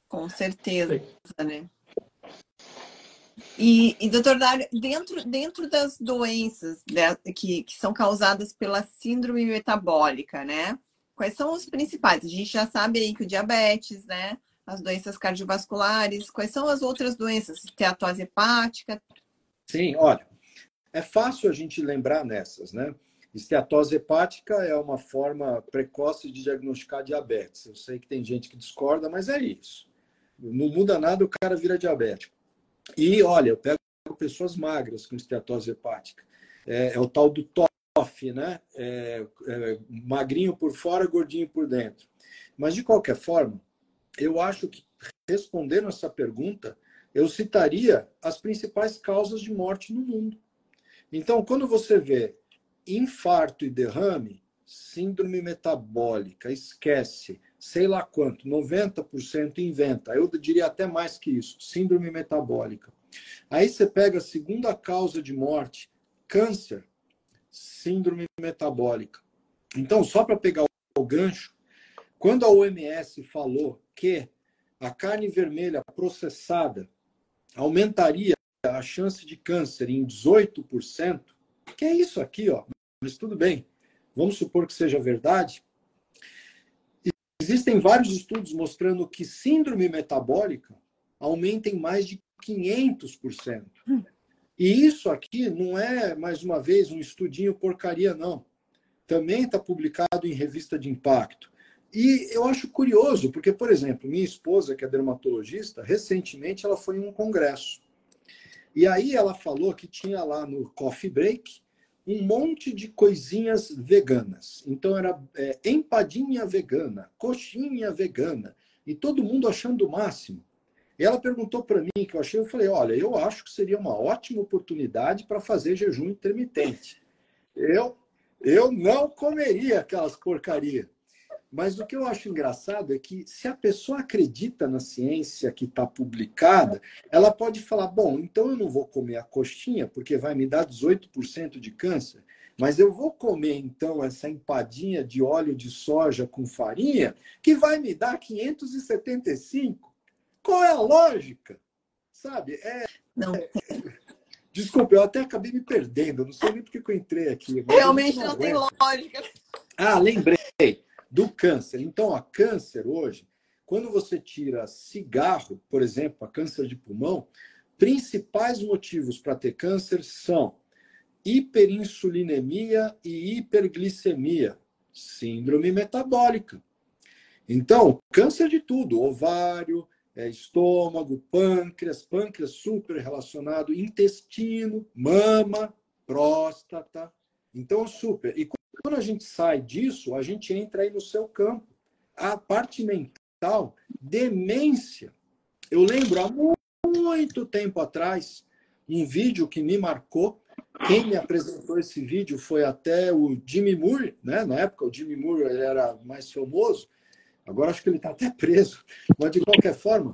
Com certeza, né? E, e doutor Dário, dentro, dentro das doenças que, que são causadas pela síndrome metabólica, né? Quais são os principais? A gente já sabe aí que o diabetes, né? As doenças cardiovasculares, quais são as outras doenças? Esteatose hepática? Sim, olha, é fácil a gente lembrar nessas, né? Esteatose hepática é uma forma precoce de diagnosticar diabetes. Eu sei que tem gente que discorda, mas é isso. Não muda nada, o cara vira diabético. E olha, eu pego pessoas magras com esteatose hepática. É, é o tal do off, né? É, é, magrinho por fora, gordinho por dentro. Mas, de qualquer forma, eu acho que, respondendo essa pergunta, eu citaria as principais causas de morte no mundo. Então, quando você vê infarto e derrame, síndrome metabólica, esquece, sei lá quanto, 90% inventa. Eu diria até mais que isso, síndrome metabólica. Aí você pega a segunda causa de morte, câncer, síndrome metabólica. Então, só para pegar o gancho, quando a OMS falou que a carne vermelha processada aumentaria a chance de câncer em 18%, que é isso aqui, ó. Mas tudo bem. Vamos supor que seja verdade. Existem vários estudos mostrando que síndrome metabólica aumenta em mais de 500%. E isso aqui não é, mais uma vez, um estudinho porcaria, não. Também está publicado em revista de impacto. E eu acho curioso, porque, por exemplo, minha esposa, que é dermatologista, recentemente ela foi em um congresso. E aí ela falou que tinha lá no Coffee Break um monte de coisinhas veganas. Então era é, empadinha vegana, coxinha vegana, e todo mundo achando o máximo. E ela perguntou para mim, que eu achei, eu falei, olha, eu acho que seria uma ótima oportunidade para fazer jejum intermitente. Eu, eu não comeria aquelas porcarias. Mas o que eu acho engraçado é que se a pessoa acredita na ciência que está publicada, ela pode falar: bom, então eu não vou comer a coxinha, porque vai me dar 18% de câncer, mas eu vou comer então essa empadinha de óleo de soja com farinha, que vai me dar 575. Qual é a lógica? Sabe? É, não. É, desculpa, eu até acabei me perdendo, não sei nem porque que eu entrei aqui. Realmente não, não tem lógica. Ah, lembrei do câncer. Então, a câncer hoje, quando você tira cigarro, por exemplo, a câncer de pulmão, principais motivos para ter câncer são hiperinsulinemia e hiperglicemia, síndrome metabólica. Então, câncer de tudo, ovário, é, estômago, pâncreas, pâncreas super relacionado, intestino, mama, próstata. Então, super. E quando a gente sai disso, a gente entra aí no seu campo. A parte mental, demência. Eu lembro há muito tempo atrás, um vídeo que me marcou. Quem me apresentou esse vídeo foi até o Jimmy Moore, né? Na época o Jimmy Moore era mais famoso. Agora acho que ele está até preso. Mas, de qualquer forma,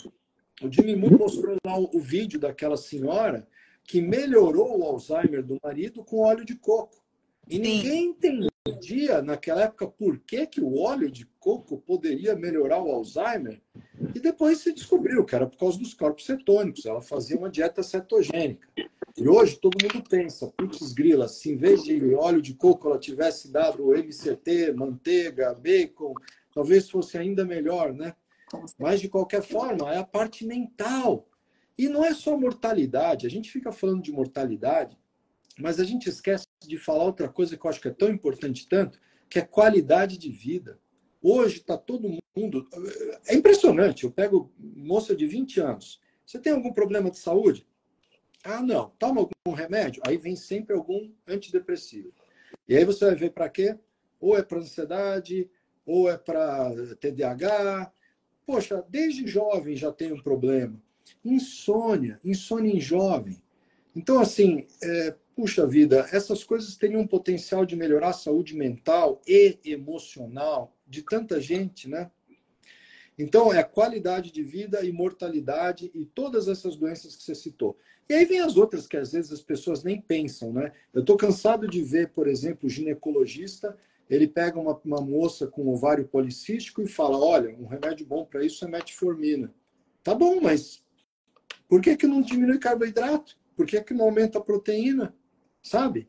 o Jimmy Moore mostrou lá o, vídeo daquela senhora que melhorou o Alzheimer do marido com óleo de coco. E Sim. Entendia naquela época por que, que o óleo de coco poderia melhorar o Alzheimer. E depois se descobriu que era por causa dos corpos cetônicos. Ela fazia uma dieta cetogênica. E hoje todo mundo pensa, putz grila, se em vez de óleo de coco ela tivesse dado MCT, manteiga, bacon, talvez fosse ainda melhor, né? Mas, de qualquer forma, é a parte mental. E não é só mortalidade. A gente fica falando de mortalidade, mas a gente esquece de falar outra coisa que eu acho que é tão importante tanto, que é qualidade de vida. Hoje está todo mundo. É impressionante. Eu pego moça de 20 anos. Você tem algum problema de saúde? Ah, não. Toma algum remédio? Aí vem sempre algum antidepressivo. E aí você vai ver para quê? Ou é para ansiedade, ou é para TDAH. Poxa, desde jovem já tem um problema. Insônia, insônia em jovem. Então, assim, é, puxa vida, essas coisas teriam um potencial de melhorar a saúde mental e emocional de tanta gente, né? Então, é qualidade de vida e mortalidade e todas essas doenças que você citou. E aí vem as outras que às vezes as pessoas nem pensam, né? Eu estou cansado de ver, por exemplo, o ginecologista ele pega uma, uma moça com ovário policístico e fala: olha, um remédio bom para isso é metformina. Tá bom, mas por que, que não diminui carboidrato? Por que, que não aumenta a proteína? Sabe?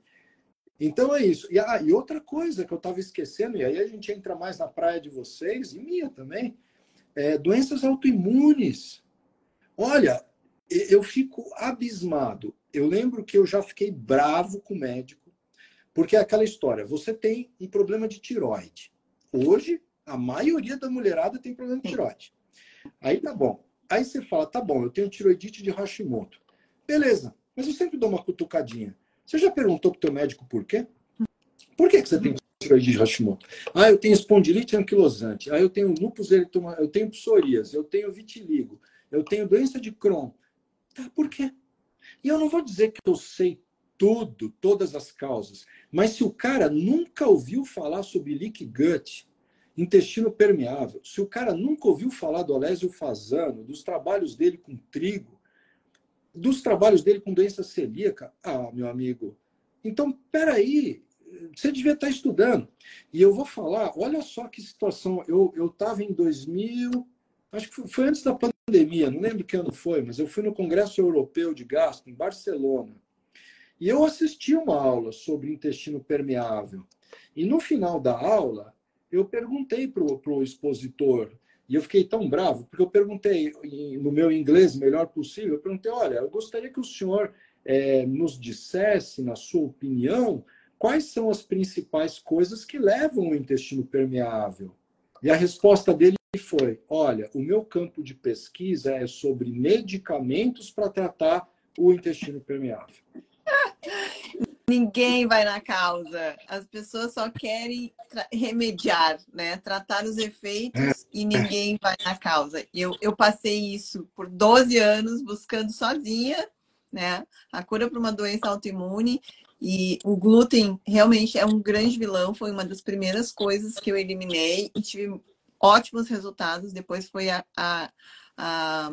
Então é isso. E, ah, e outra coisa que eu estava esquecendo, e aí a gente entra mais na praia de vocês, e minha também, é doenças autoimunes. Olha, eu fico abismado. Eu lembro que eu já fiquei bravo com o médico porque é aquela história, você tem um problema de tiroide. Hoje, a maioria da mulherada tem problema de tiroide. Aí tá bom. Aí você fala, tá bom, eu tenho tiroidite de Hashimoto. Beleza, mas eu sempre dou uma cutucadinha. Você já perguntou pro teu médico por quê? Por que, que você tem tireoide de Hashimoto? Ah, eu tenho espondilite anquilosante. Ah, eu tenho lúpus eritomatoso. Eu tenho psorias. Eu tenho vitiligo. Eu tenho doença de Crohn. Tá, por quê? E eu não vou dizer que eu sei tudo, todas as causas, mas se o cara nunca ouviu falar sobre leak gut, intestino permeável, se o cara nunca ouviu falar do Olésio Fazano, dos trabalhos dele com trigo, dos trabalhos dele com doença celíaca, ah, meu amigo, então, peraí, você devia estar estudando. E eu vou falar, olha só que situação, eu estava em 2000, acho que foi antes da pandemia, não lembro que ano foi, mas eu fui no Congresso Europeu de Gasto, em Barcelona, e eu assisti uma aula sobre intestino permeável. E no final da aula, eu perguntei para o expositor, e eu fiquei tão bravo, porque eu perguntei no meu inglês melhor possível, eu perguntei, olha, eu gostaria que o senhor é, nos dissesse, na sua opinião, quais são as principais coisas que levam o intestino permeável. E a resposta dele foi, olha, o meu campo de pesquisa é sobre medicamentos para tratar o intestino permeável. Ninguém vai na causa. As pessoas só querem remediar, né? Tratar os efeitos e ninguém vai na causa. Eu, eu passei isso por 12 anos buscando sozinha, né? A cura para uma doença autoimune. E o glúten realmente é um grande vilão. Foi uma das primeiras coisas que eu eliminei e tive ótimos resultados. Depois foi a, a, a,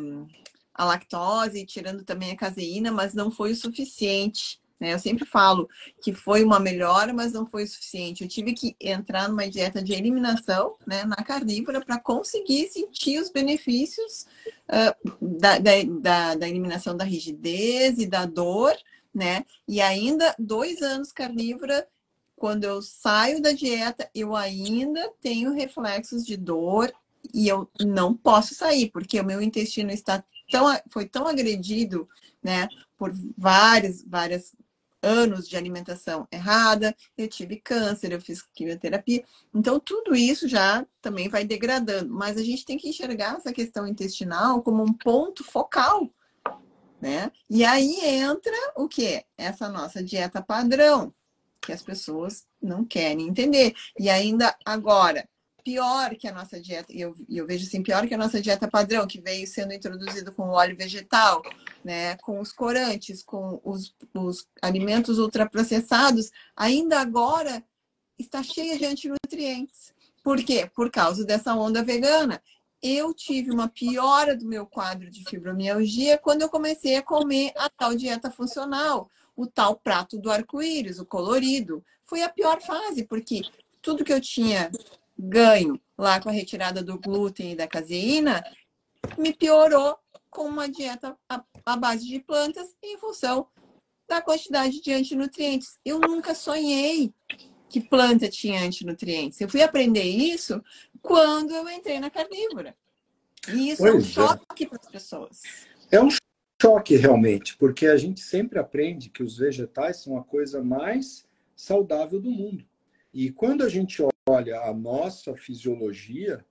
a lactose, tirando também a caseína, mas não foi o suficiente né? Eu sempre falo que foi uma melhora, mas não foi o suficiente. Eu tive que entrar numa dieta de eliminação né, na carnívora para conseguir sentir os benefícios uh, da, da, da eliminação da rigidez e da dor, né? E ainda dois anos carnívora quando eu saio da dieta, eu ainda tenho reflexos de dor e eu não posso sair, porque o meu intestino está tão, foi tão agredido, né, por várias, várias anos de alimentação errada, eu tive câncer, eu fiz quimioterapia. Então, tudo isso já também vai degradando. Mas a gente tem que enxergar essa questão intestinal como um ponto focal. Né? E aí entra o que? Essa nossa dieta padrão, que as pessoas não querem entender. E ainda agora, pior que a nossa dieta, e eu, eu vejo assim, pior que a nossa dieta padrão, que veio sendo introduzido com o óleo vegetal, né, com os corantes, com os, os alimentos ultraprocessados, ainda agora está cheia de antinutrientes. Por quê? Por causa dessa onda vegana. Eu tive uma piora do meu quadro de fibromialgia quando eu comecei a comer a tal dieta funcional, o tal prato do arco-íris, o colorido. Foi a pior fase, porque tudo que eu tinha ganho lá com a retirada do glúten e da caseína, me piorou com uma dieta à base de plantas em função da quantidade de antinutrientes. Eu nunca sonhei que planta tinha antinutrientes. Eu fui aprender isso quando eu entrei na carnívora. E isso pois é um choque é. para as pessoas. É um choque realmente, porque a gente sempre aprende que os vegetais são a coisa mais saudável do mundo. E quando a gente olha a nossa fisiologia,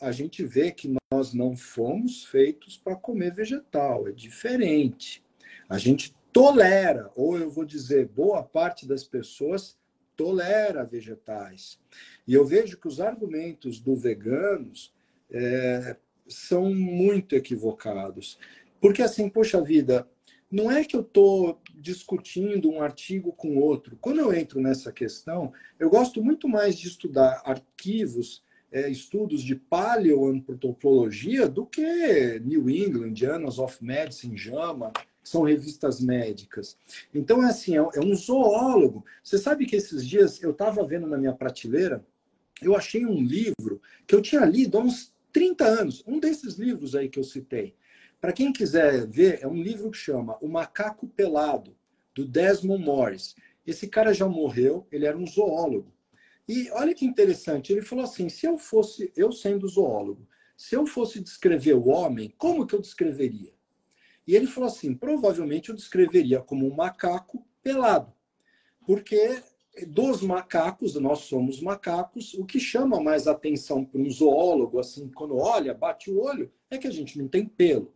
a gente vê que nós não fomos feitos para comer vegetal, é diferente. A gente tolera, ou eu vou dizer, boa parte das pessoas tolera vegetais. E eu vejo que os argumentos do veganos é, são muito equivocados. Porque assim, poxa vida, não é que eu estou discutindo um artigo com outro. Quando eu entro nessa questão, eu gosto muito mais de estudar arquivos, é, estudos de paleoantropologia do que New England, Journals of Medicine, JAMA, que são revistas médicas. Então, é assim, é, é um zoólogo. Você sabe que esses dias eu estava vendo na minha prateleira, eu achei um livro que eu tinha lido há uns 30 anos, um desses livros aí que eu citei. Para quem quiser ver, é um livro que chama O Macaco Pelado, do Desmond Morris. Esse cara já morreu, ele era um zoólogo. E olha que interessante, ele falou assim: se eu fosse, eu sendo zoólogo, se eu fosse descrever o homem, como que eu descreveria? E ele falou assim: provavelmente eu descreveria como um macaco pelado. Porque dos macacos, nós somos macacos, o que chama mais atenção para um zoólogo, assim, quando olha, bate o olho, é que a gente não tem pelo.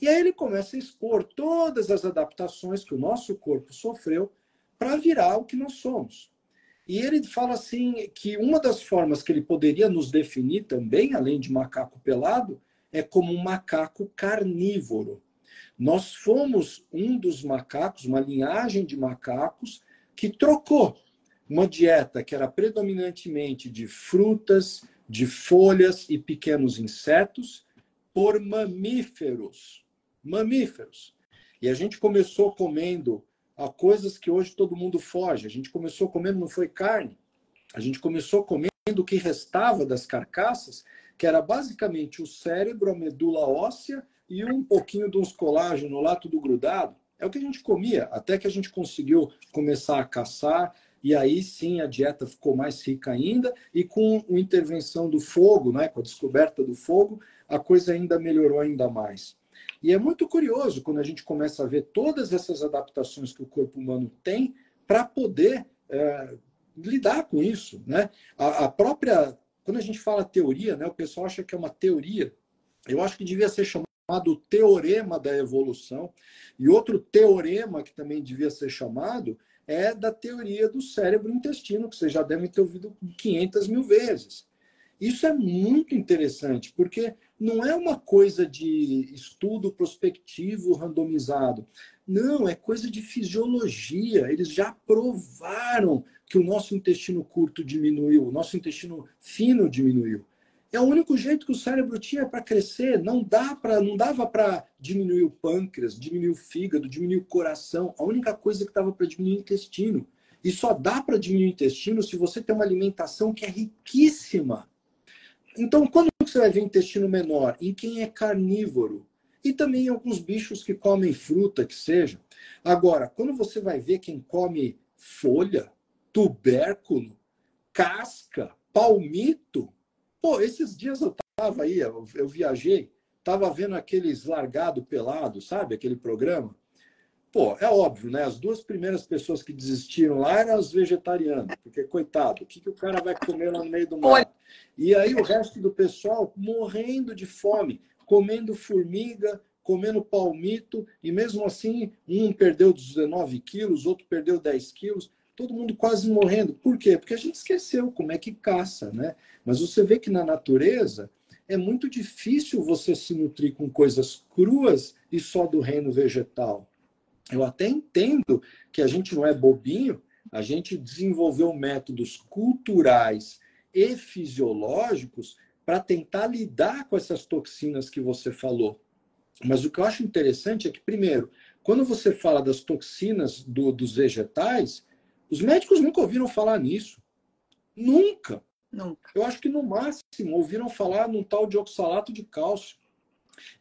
E aí ele começa a expor todas as adaptações que o nosso corpo sofreu para virar o que nós somos. E ele fala assim que uma das formas que ele poderia nos definir também, além de macaco pelado, é como um macaco carnívoro. Nós fomos um dos macacos, uma linhagem de macacos que trocou uma dieta que era predominantemente de frutas, de folhas e pequenos insetos por mamíferos. Mamíferos. E a gente começou comendo a coisas que hoje todo mundo foge. A gente começou comendo, não foi carne. A gente começou comendo o que restava das carcaças, que era basicamente o cérebro, a medula óssea e um pouquinho de uns colágeno lá, tudo grudado. É o que a gente comia, até que a gente conseguiu começar a caçar, e aí sim a dieta ficou mais rica ainda, e com a intervenção do fogo, né, com a descoberta do fogo, a coisa ainda melhorou ainda mais. E é muito curioso quando a gente começa a ver todas essas adaptações que o corpo humano tem para poder é, lidar com isso. Né? A, a, própria. Quando a gente fala teoria, né, o pessoal acha que é uma teoria. Eu acho que devia ser chamado teorema da evolução. E outro teorema que também devia ser chamado é da teoria do cérebro-intestino, que vocês já devem ter ouvido 500 mil vezes. Isso é muito interessante, porque não é uma coisa de estudo prospectivo randomizado. Não, é coisa de fisiologia. Eles já provaram que o nosso intestino curto diminuiu, o nosso intestino fino diminuiu. É o único jeito que o cérebro tinha para crescer. Não dá para, não dava para diminuir o pâncreas, diminuir o fígado, diminuir o coração. A única coisa que dava para diminuir o intestino. E só dá para diminuir o intestino se você tem uma alimentação que é riquíssima então, quando você vai ver intestino menor? Em quem é carnívoro. E também em alguns bichos que comem fruta, que seja. Agora, quando você vai ver quem come folha, tubérculo, casca, palmito. Pô, esses dias eu tava aí, eu, eu viajei, tava vendo aqueles largado pelado, sabe? Aquele programa. Pô, é óbvio, né? As duas primeiras pessoas que desistiram lá eram os vegetarianos, porque, coitado, o que, que o cara vai comer lá no meio do mar? E aí o resto do pessoal morrendo de fome, comendo formiga, comendo palmito, e mesmo assim, um perdeu 19 quilos, outro perdeu 10 quilos, todo mundo quase morrendo. Por quê? Porque a gente esqueceu como é que caça, né? Mas você vê que na natureza é muito difícil você se nutrir com coisas cruas e só do reino vegetal. Eu até entendo que a gente não é bobinho, a gente desenvolveu métodos culturais e fisiológicos para tentar lidar com essas toxinas que você falou. Mas o que eu acho interessante é que, primeiro, quando você fala das toxinas do, dos vegetais, os médicos nunca ouviram falar nisso. Nunca. Nunca. Eu acho que no máximo ouviram falar num tal de oxalato de cálcio.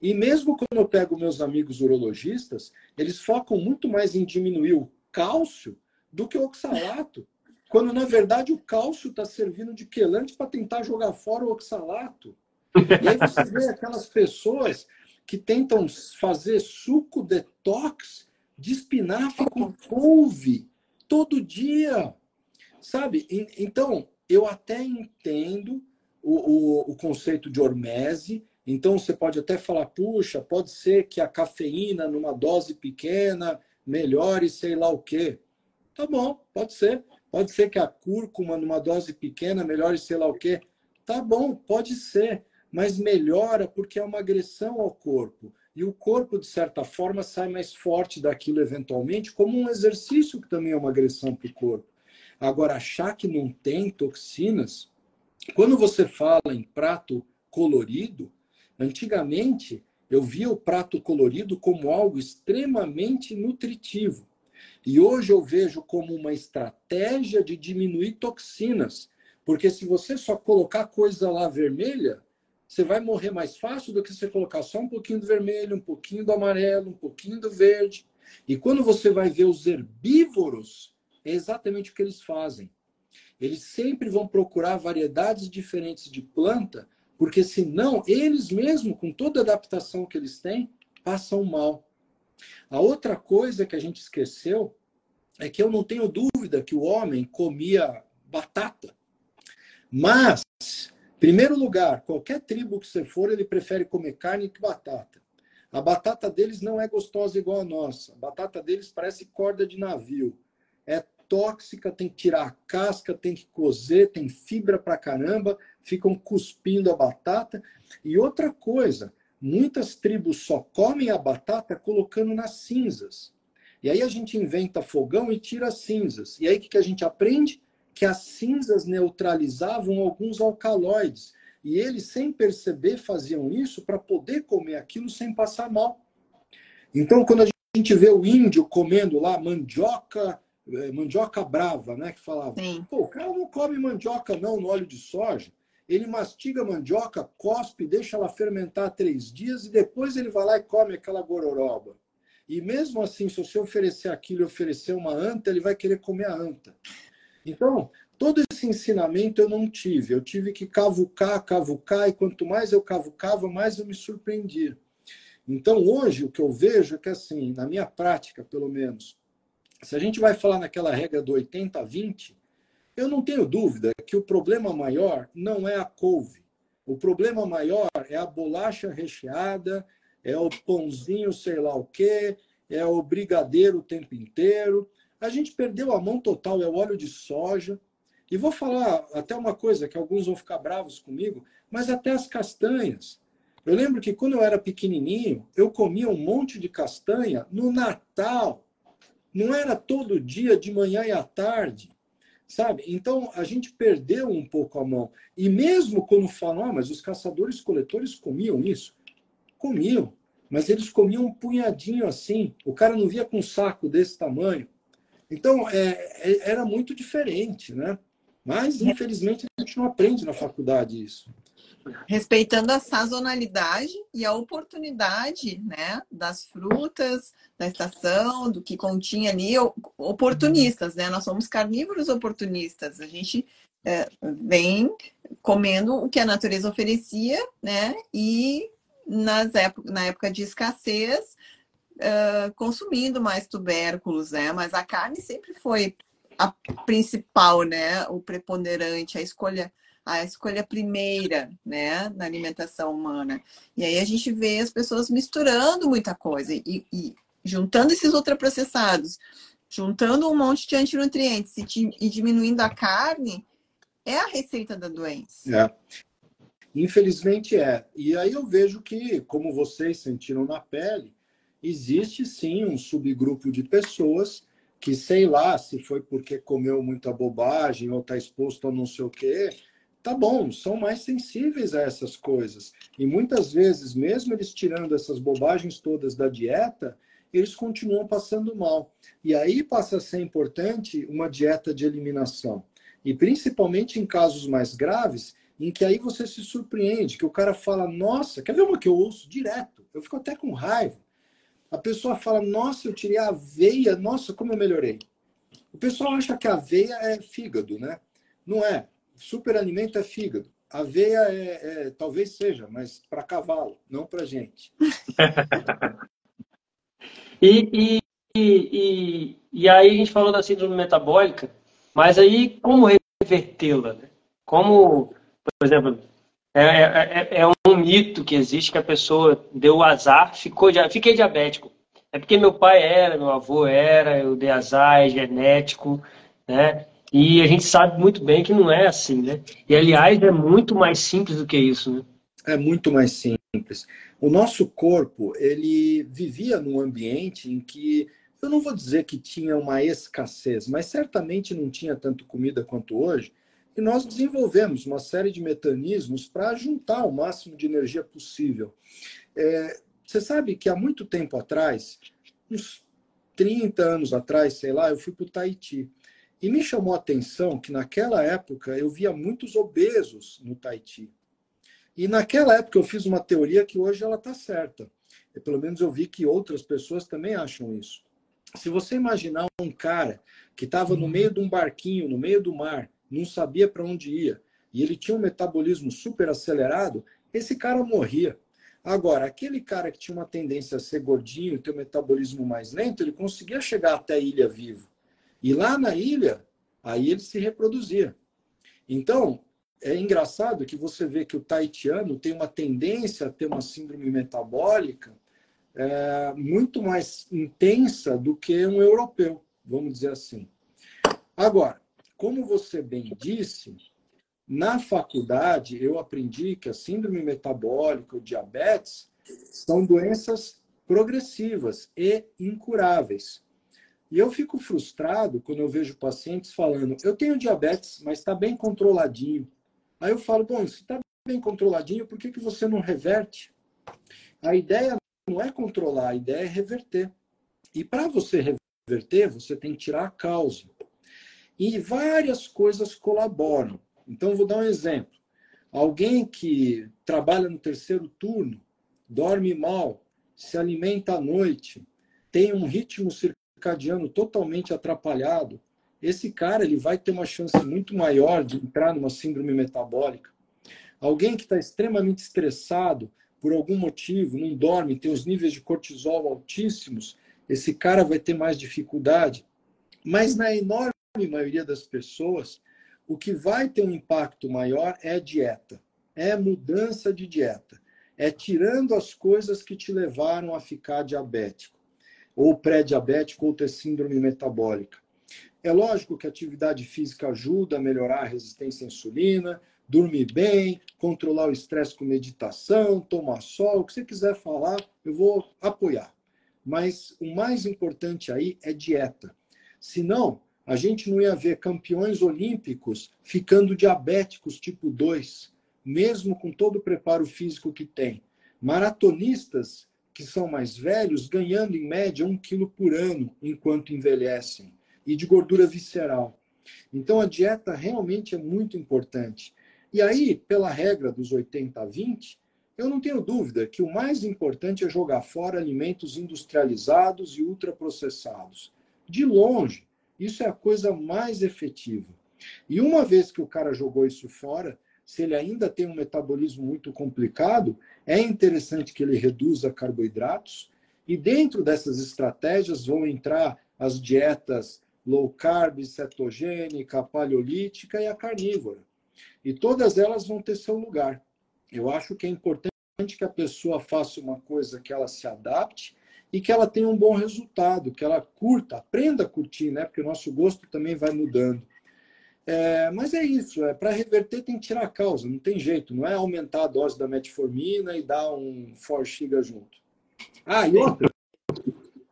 E mesmo quando eu pego meus amigos urologistas, eles focam muito mais em diminuir o cálcio do que o oxalato. Quando, na verdade, o cálcio está servindo de quelante para tentar jogar fora o oxalato. E aí você vê aquelas pessoas que tentam fazer suco detox de espinafre com couve todo dia. Sabe? Então, eu até entendo o, o, o conceito de hormese, então você pode até falar, puxa, pode ser que a cafeína numa dose pequena melhore sei lá o quê. Tá bom, pode ser. Pode ser que a cúrcuma numa dose pequena melhore sei lá o quê. Tá bom, pode ser, mas melhora porque é uma agressão ao corpo. E o corpo, de certa forma, sai mais forte daquilo eventualmente, como um exercício que também é uma agressão para o corpo. Agora, achar que não tem toxinas, quando você fala em prato colorido, Antigamente, eu via o prato colorido como algo extremamente nutritivo. E hoje eu vejo como uma estratégia de diminuir toxinas. Porque se você só colocar coisa lá vermelha, você vai morrer mais fácil do que você colocar só um pouquinho do vermelho, um pouquinho do amarelo, um pouquinho do verde. E quando você vai ver os herbívoros, é exatamente o que eles fazem. Eles sempre vão procurar variedades diferentes de planta porque senão eles mesmos, com toda a adaptação que eles têm, passam mal. A outra coisa que a gente esqueceu é que eu não tenho dúvida que o homem comia batata. Mas, primeiro lugar, qualquer tribo que você for, ele prefere comer carne que batata. A batata deles não é gostosa igual a nossa. A batata deles parece corda de navio. Tóxica, tem que tirar a casca, tem que cozer, tem fibra pra caramba, ficam cuspindo a batata. E outra coisa, muitas tribos só comem a batata colocando nas cinzas. E aí a gente inventa fogão e tira as cinzas. E aí o que a gente aprende? Que as cinzas neutralizavam alguns alcaloides. E eles, sem perceber, faziam isso para poder comer aquilo sem passar mal. Então, quando a gente vê o índio comendo lá mandioca, mandioca brava, né? Que falava, Sim. pô, o cara não come mandioca não no óleo de soja. Ele mastiga a mandioca, cospe, deixa ela fermentar três dias e depois ele vai lá e come aquela gororoba. E mesmo assim, se você oferecer aquilo e oferecer uma anta, ele vai querer comer a anta. Então, todo esse ensinamento eu não tive. Eu tive que cavucar, cavucar, e quanto mais eu cavucava, mais eu me surpreendia. Então, hoje, o que eu vejo é que, assim, na minha prática, pelo menos, se a gente vai falar naquela regra do 80-20, eu não tenho dúvida que o problema maior não é a couve. O problema maior é a bolacha recheada, é o pãozinho sei lá o quê, é o brigadeiro o tempo inteiro. A gente perdeu a mão total, é o óleo de soja. E vou falar até uma coisa que alguns vão ficar bravos comigo, mas até as castanhas. Eu lembro que quando eu era pequenininho, eu comia um monte de castanha no Natal. Não era todo dia, de manhã e à tarde. Sabe? Então a gente perdeu um pouco a mão. E mesmo quando falam, ah, mas os caçadores-coletores comiam isso, comiam, mas eles comiam um punhadinho assim. O cara não via com um saco desse tamanho. Então é, é, era muito diferente, né? Mas infelizmente a gente não aprende na faculdade isso respeitando a sazonalidade e a oportunidade, né, das frutas, da estação, do que continha ali, oportunistas, né? Nós somos carnívoros oportunistas. A gente é, vem comendo o que a natureza oferecia, né? E nas época, na época de escassez, uh, consumindo mais tubérculos, né? Mas a carne sempre foi a principal, né? O preponderante, a escolha a escolha primeira, né, na alimentação humana. E aí a gente vê as pessoas misturando muita coisa e, e juntando esses ultraprocessados, juntando um monte de antinutrientes e, diminuindo a carne, é a receita da doença. É. Infelizmente é. E aí eu vejo que, como vocês sentiram na pele, existe sim um subgrupo de pessoas que, sei lá, se foi porque comeu muita bobagem ou está exposto a não sei o quê, tá bom, são mais sensíveis a essas coisas. E muitas vezes, mesmo eles tirando essas bobagens todas da dieta, eles continuam passando mal. E aí passa a ser importante uma dieta de eliminação. E principalmente em casos mais graves, em que aí você se surpreende, que o cara fala, nossa, quer ver uma que eu ouço direto? Eu fico até com raiva. A pessoa fala, nossa, eu tirei a aveia, nossa, como eu melhorei. O pessoal acha que a aveia é fígado, né? Não é superalimento é fígado. Aveia é, é talvez seja, mas para cavalo, não para gente. e, e, e, e, aí a gente falou da síndrome metabólica, mas aí como revertê-la? Né? Como, por exemplo, é, é, é, é, um mito que existe que a pessoa deu azar, ficou, fiquei diabético. É porque meu pai era, meu avô era, eu dei azar, é genético, né? E a gente sabe muito bem que não é assim, né? E aliás, é muito mais simples do que isso, né? É muito mais simples. O nosso corpo, ele vivia num ambiente em que eu não vou dizer que tinha uma escassez, mas certamente não tinha tanto comida quanto hoje. E nós desenvolvemos uma série de mecanismos para juntar o máximo de energia possível. É, você sabe que há muito tempo atrás, uns 30 anos atrás, sei lá, eu fui para o Tahiti. E me chamou a atenção que naquela época eu via muitos obesos no Tahiti. E naquela época eu fiz uma teoria que hoje ela está certa. E pelo menos eu vi que outras pessoas também acham isso. Se você imaginar um cara que estava no meio de um barquinho, no meio do mar, não sabia para onde ia, e ele tinha um metabolismo super acelerado, esse cara morria. Agora, aquele cara que tinha uma tendência a ser gordinho, ter um metabolismo mais lento, ele conseguia chegar até a ilha vivo. E lá na ilha, aí ele se reproduzia. Então, é engraçado que você vê que o taitiano tem uma tendência a ter uma síndrome metabólica é, muito mais intensa do que um europeu, vamos dizer assim. Agora, como você bem disse, na faculdade eu aprendi que a síndrome metabólica, o diabetes, são doenças progressivas e incuráveis. E eu fico frustrado quando eu vejo pacientes falando: eu tenho diabetes, mas está bem controladinho. Aí eu falo: bom, se está bem controladinho, por que, que você não reverte? A ideia não é controlar, a ideia é reverter. E para você reverter, você tem que tirar a causa. E várias coisas colaboram. Então, vou dar um exemplo. Alguém que trabalha no terceiro turno, dorme mal, se alimenta à noite, tem um ritmo circadiano totalmente atrapalhado, esse cara ele vai ter uma chance muito maior de entrar numa síndrome metabólica. Alguém que está extremamente estressado por algum motivo, não dorme, tem os níveis de cortisol altíssimos, esse cara vai ter mais dificuldade. Mas na enorme maioria das pessoas, o que vai ter um impacto maior é dieta, é mudança de dieta, é tirando as coisas que te levaram a ficar diabético, ou pré-diabético, ou ter síndrome metabólica. É lógico que a atividade física ajuda a melhorar a resistência à insulina, dormir bem, controlar o estresse com meditação, tomar sol, o que você quiser falar, eu vou apoiar. Mas o mais importante aí é dieta. Senão, a gente não ia ver campeões olímpicos ficando diabéticos tipo 2, mesmo com todo o preparo físico que tem. Maratonistas que são mais velhos ganhando em média um quilo por ano enquanto envelhecem e de gordura visceral. Então a dieta realmente é muito importante. E aí, pela regra dos 80 a 20, eu não tenho dúvida que o mais importante é jogar fora alimentos industrializados e ultraprocessados. De longe, isso é a coisa mais efetiva. E uma vez que o cara jogou isso fora, se ele ainda tem um metabolismo muito complicado, é interessante que ele reduza carboidratos. E dentro dessas estratégias vão entrar as dietas low carb, cetogênica, paleolítica e a carnívora. E todas elas vão ter seu lugar. Eu acho que é importante que a pessoa faça uma coisa que ela se adapte e que ela tenha um bom resultado, que ela curta, aprenda a curtir, né? Porque o nosso gosto também vai mudando. É, mas é isso, é, para reverter tem que tirar a causa, não tem jeito, não é aumentar a dose da metformina e dar um forxiga junto. Ah, e outra,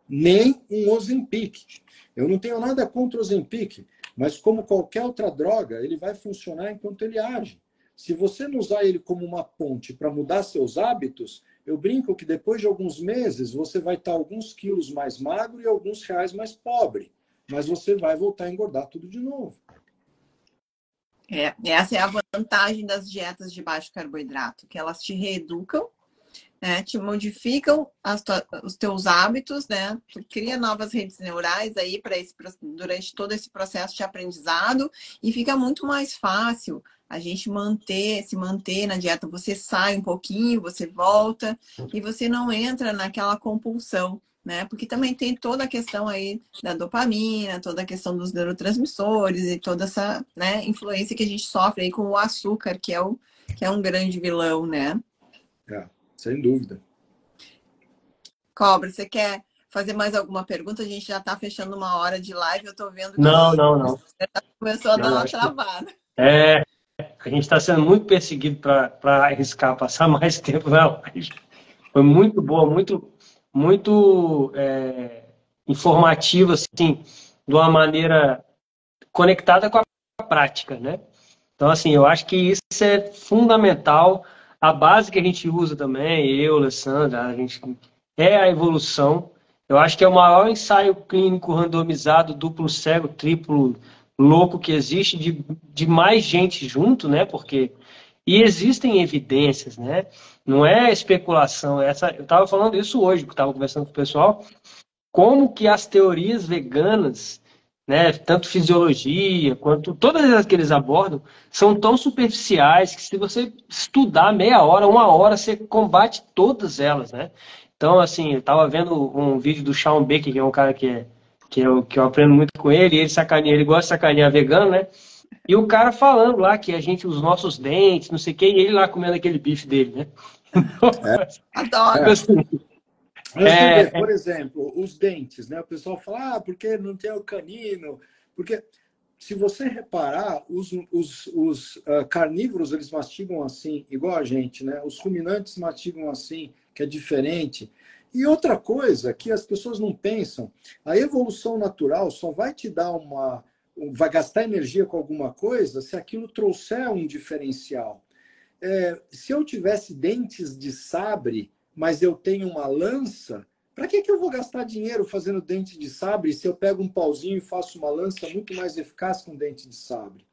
nem um Ozempic. Eu não tenho nada contra o Ozempic, mas como qualquer outra droga, ele vai funcionar enquanto ele age. Se você não usar ele como uma ponte para mudar seus hábitos, eu brinco que depois de alguns meses você vai estar alguns quilos mais magro e alguns reais mais pobre. Mas você vai voltar a engordar tudo de novo. É, essa é a vantagem das dietas de baixo carboidrato, que elas te reeducam, né, te modificam os teus hábitos, né? Tu cria novas redes neurais aí para esse durante todo esse processo de aprendizado e fica muito mais fácil a gente manter, se manter na dieta, você sai um pouquinho, você volta e você não entra naquela compulsão, né? Porque também tem toda a questão aí da dopamina, toda a questão dos neurotransmissores e toda essa, né, influência que a gente sofre aí com o açúcar, que é o que é um grande vilão, né? É, sem dúvida. Cobra, você quer fazer mais alguma pergunta? A gente já está fechando uma hora de live, eu estou vendo que não, não, não. começou a não, dar uma travada. É, a gente está sendo muito perseguido para arriscar passar mais tempo. Não, foi muito boa, muito, muito é, informativa, assim, de uma maneira conectada com a prática, né? Então, assim, eu acho que isso é fundamental. A base que a gente usa também, eu, Alessandra, a gente é a evolução. Eu acho que é o maior ensaio clínico randomizado, duplo cego, triplo louco que existe de, de mais gente junto, né? Porque e existem evidências, né? Não é especulação. Essa, eu estava falando isso hoje, porque estava conversando com o pessoal, como que as teorias veganas, né, tanto fisiologia quanto todas as que eles abordam, são tão superficiais que se você estudar meia hora, uma hora, você combate todas elas, né? Então, assim, eu estava vendo um vídeo do Sean Baker, que é um cara que é que eu, que eu aprendo muito com ele, ele sacaneia, ele gosta de sacanear vegano, né? E o cara falando lá que a gente, os nossos dentes, não sei o quê, e ele lá comendo aquele bife dele, né? É. Adoro. É. por exemplo, os dentes, né? O pessoal fala, ah, porque não tem o canino, porque se você reparar, os, os, os uh, carnívoros eles mastigam assim, igual a gente, né? Os ruminantes mastigam assim, que é diferente. E outra coisa que as pessoas não pensam, a evolução natural só vai te dar uma, vai gastar energia com alguma coisa se aquilo trouxer um diferencial. É, se eu tivesse dentes de sabre, mas eu tenho uma lança, para que, que eu vou gastar dinheiro fazendo dente de sabre se eu pego um pauzinho e faço uma lança muito mais eficaz com dente de sabre?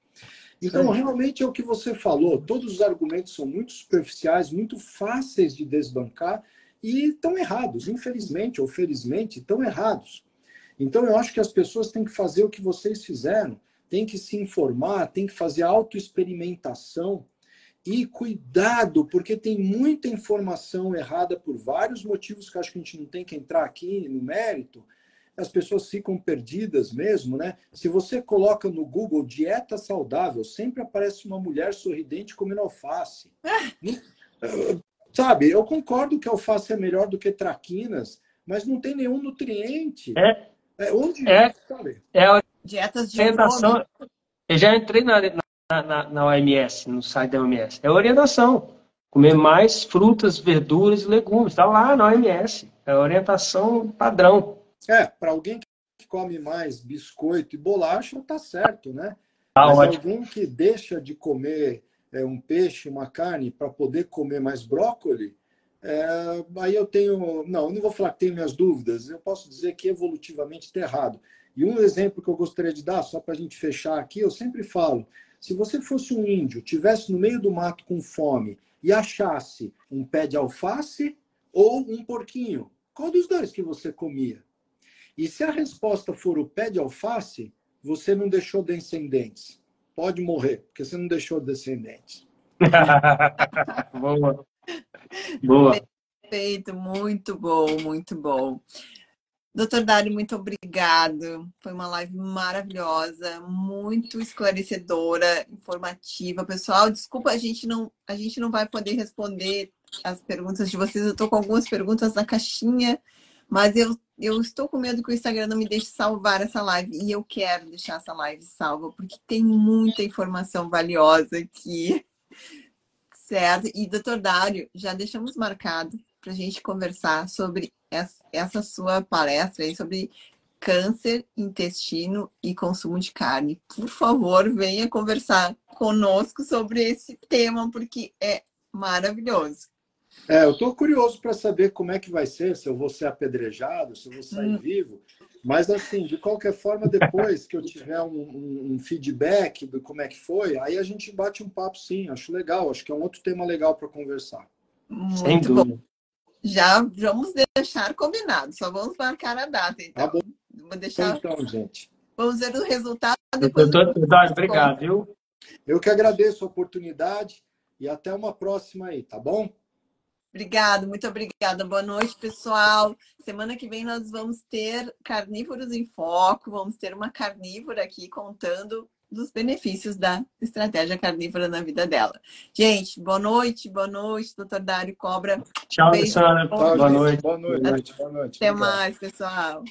Então, realmente é o que você falou. Todos os argumentos são muito superficiais, muito fáceis de desbancar e estão errados. Infelizmente ou felizmente, estão errados. Então, eu acho que as pessoas têm que fazer o que vocês fizeram, têm que se informar, têm que fazer autoexperimentação e cuidado, porque tem muita informação errada por vários motivos que acho que a gente não tem que entrar aqui no mérito. As pessoas ficam perdidas mesmo, né? Se você coloca no Google dieta saudável, sempre aparece uma mulher sorridente comendo alface. Sabe, eu concordo que alface é melhor do que traquinas, mas não tem nenhum nutriente. É. é onde é? É a Dietas de orientação. Eu já entrei na, na, na OMS, no site da OMS. É orientação. Comer mais frutas, verduras e legumes. Está lá na OMS. É orientação padrão. É, para alguém que come mais biscoito e bolacha, tá certo, né? Tá Mas ótimo. alguém que deixa de comer é, um peixe, uma carne, para poder comer mais brócolis, é, aí eu tenho. Não, eu não vou falar que tenho minhas dúvidas, eu posso dizer que evolutivamente está errado. E um exemplo que eu gostaria de dar, só para a gente fechar aqui, eu sempre falo: se você fosse um índio, tivesse no meio do mato com fome e achasse um pé de alface ou um porquinho, qual dos dois que você comia? E se a resposta for o pé de alface, você não deixou descendentes. Pode morrer, porque você não deixou descendentes. Boa. Boa. Perfeito, muito bom, muito bom. Doutor Dário, muito obrigado. Foi uma live maravilhosa, muito esclarecedora, informativa. Pessoal, desculpa, a gente não, a gente não vai poder responder as perguntas de vocês. Eu estou com algumas perguntas na caixinha, mas eu, eu estou com medo que o Instagram não me deixe salvar essa live. E eu quero deixar essa live salva, porque tem muita informação valiosa aqui. Certo? E, doutor Dário, já deixamos marcado para a gente conversar sobre essa sua palestra aí sobre câncer, intestino e consumo de carne. Por favor, venha conversar conosco sobre esse tema, porque é maravilhoso. É, eu estou curioso para saber como é que vai ser, se eu vou ser apedrejado, se eu vou sair hum. vivo. Mas, assim, de qualquer forma, depois que eu tiver um, um, um, feedback do como é que foi, aí a gente bate um papo sim. Acho legal, acho que é um outro tema legal para conversar. Muito Sem dúvida. Bom. Já vamos deixar combinado, só vamos marcar a data. Então, tá bom. Vou deixar... então, gente. Vamos ver o resultado. Depois obrigado, viu? Eu que agradeço a oportunidade e até uma próxima aí, tá bom? Obrigado, muito obrigada. Boa noite, pessoal. Semana que vem nós vamos ter Carnívoros em Foco, vamos ter uma carnívora aqui contando dos benefícios da estratégia carnívora na vida dela. Gente, boa noite, boa noite, doutor Dário Cobra. Tchau, Alessandra. Boa noite. Boa noite. Boa noite. Até mais, pessoal.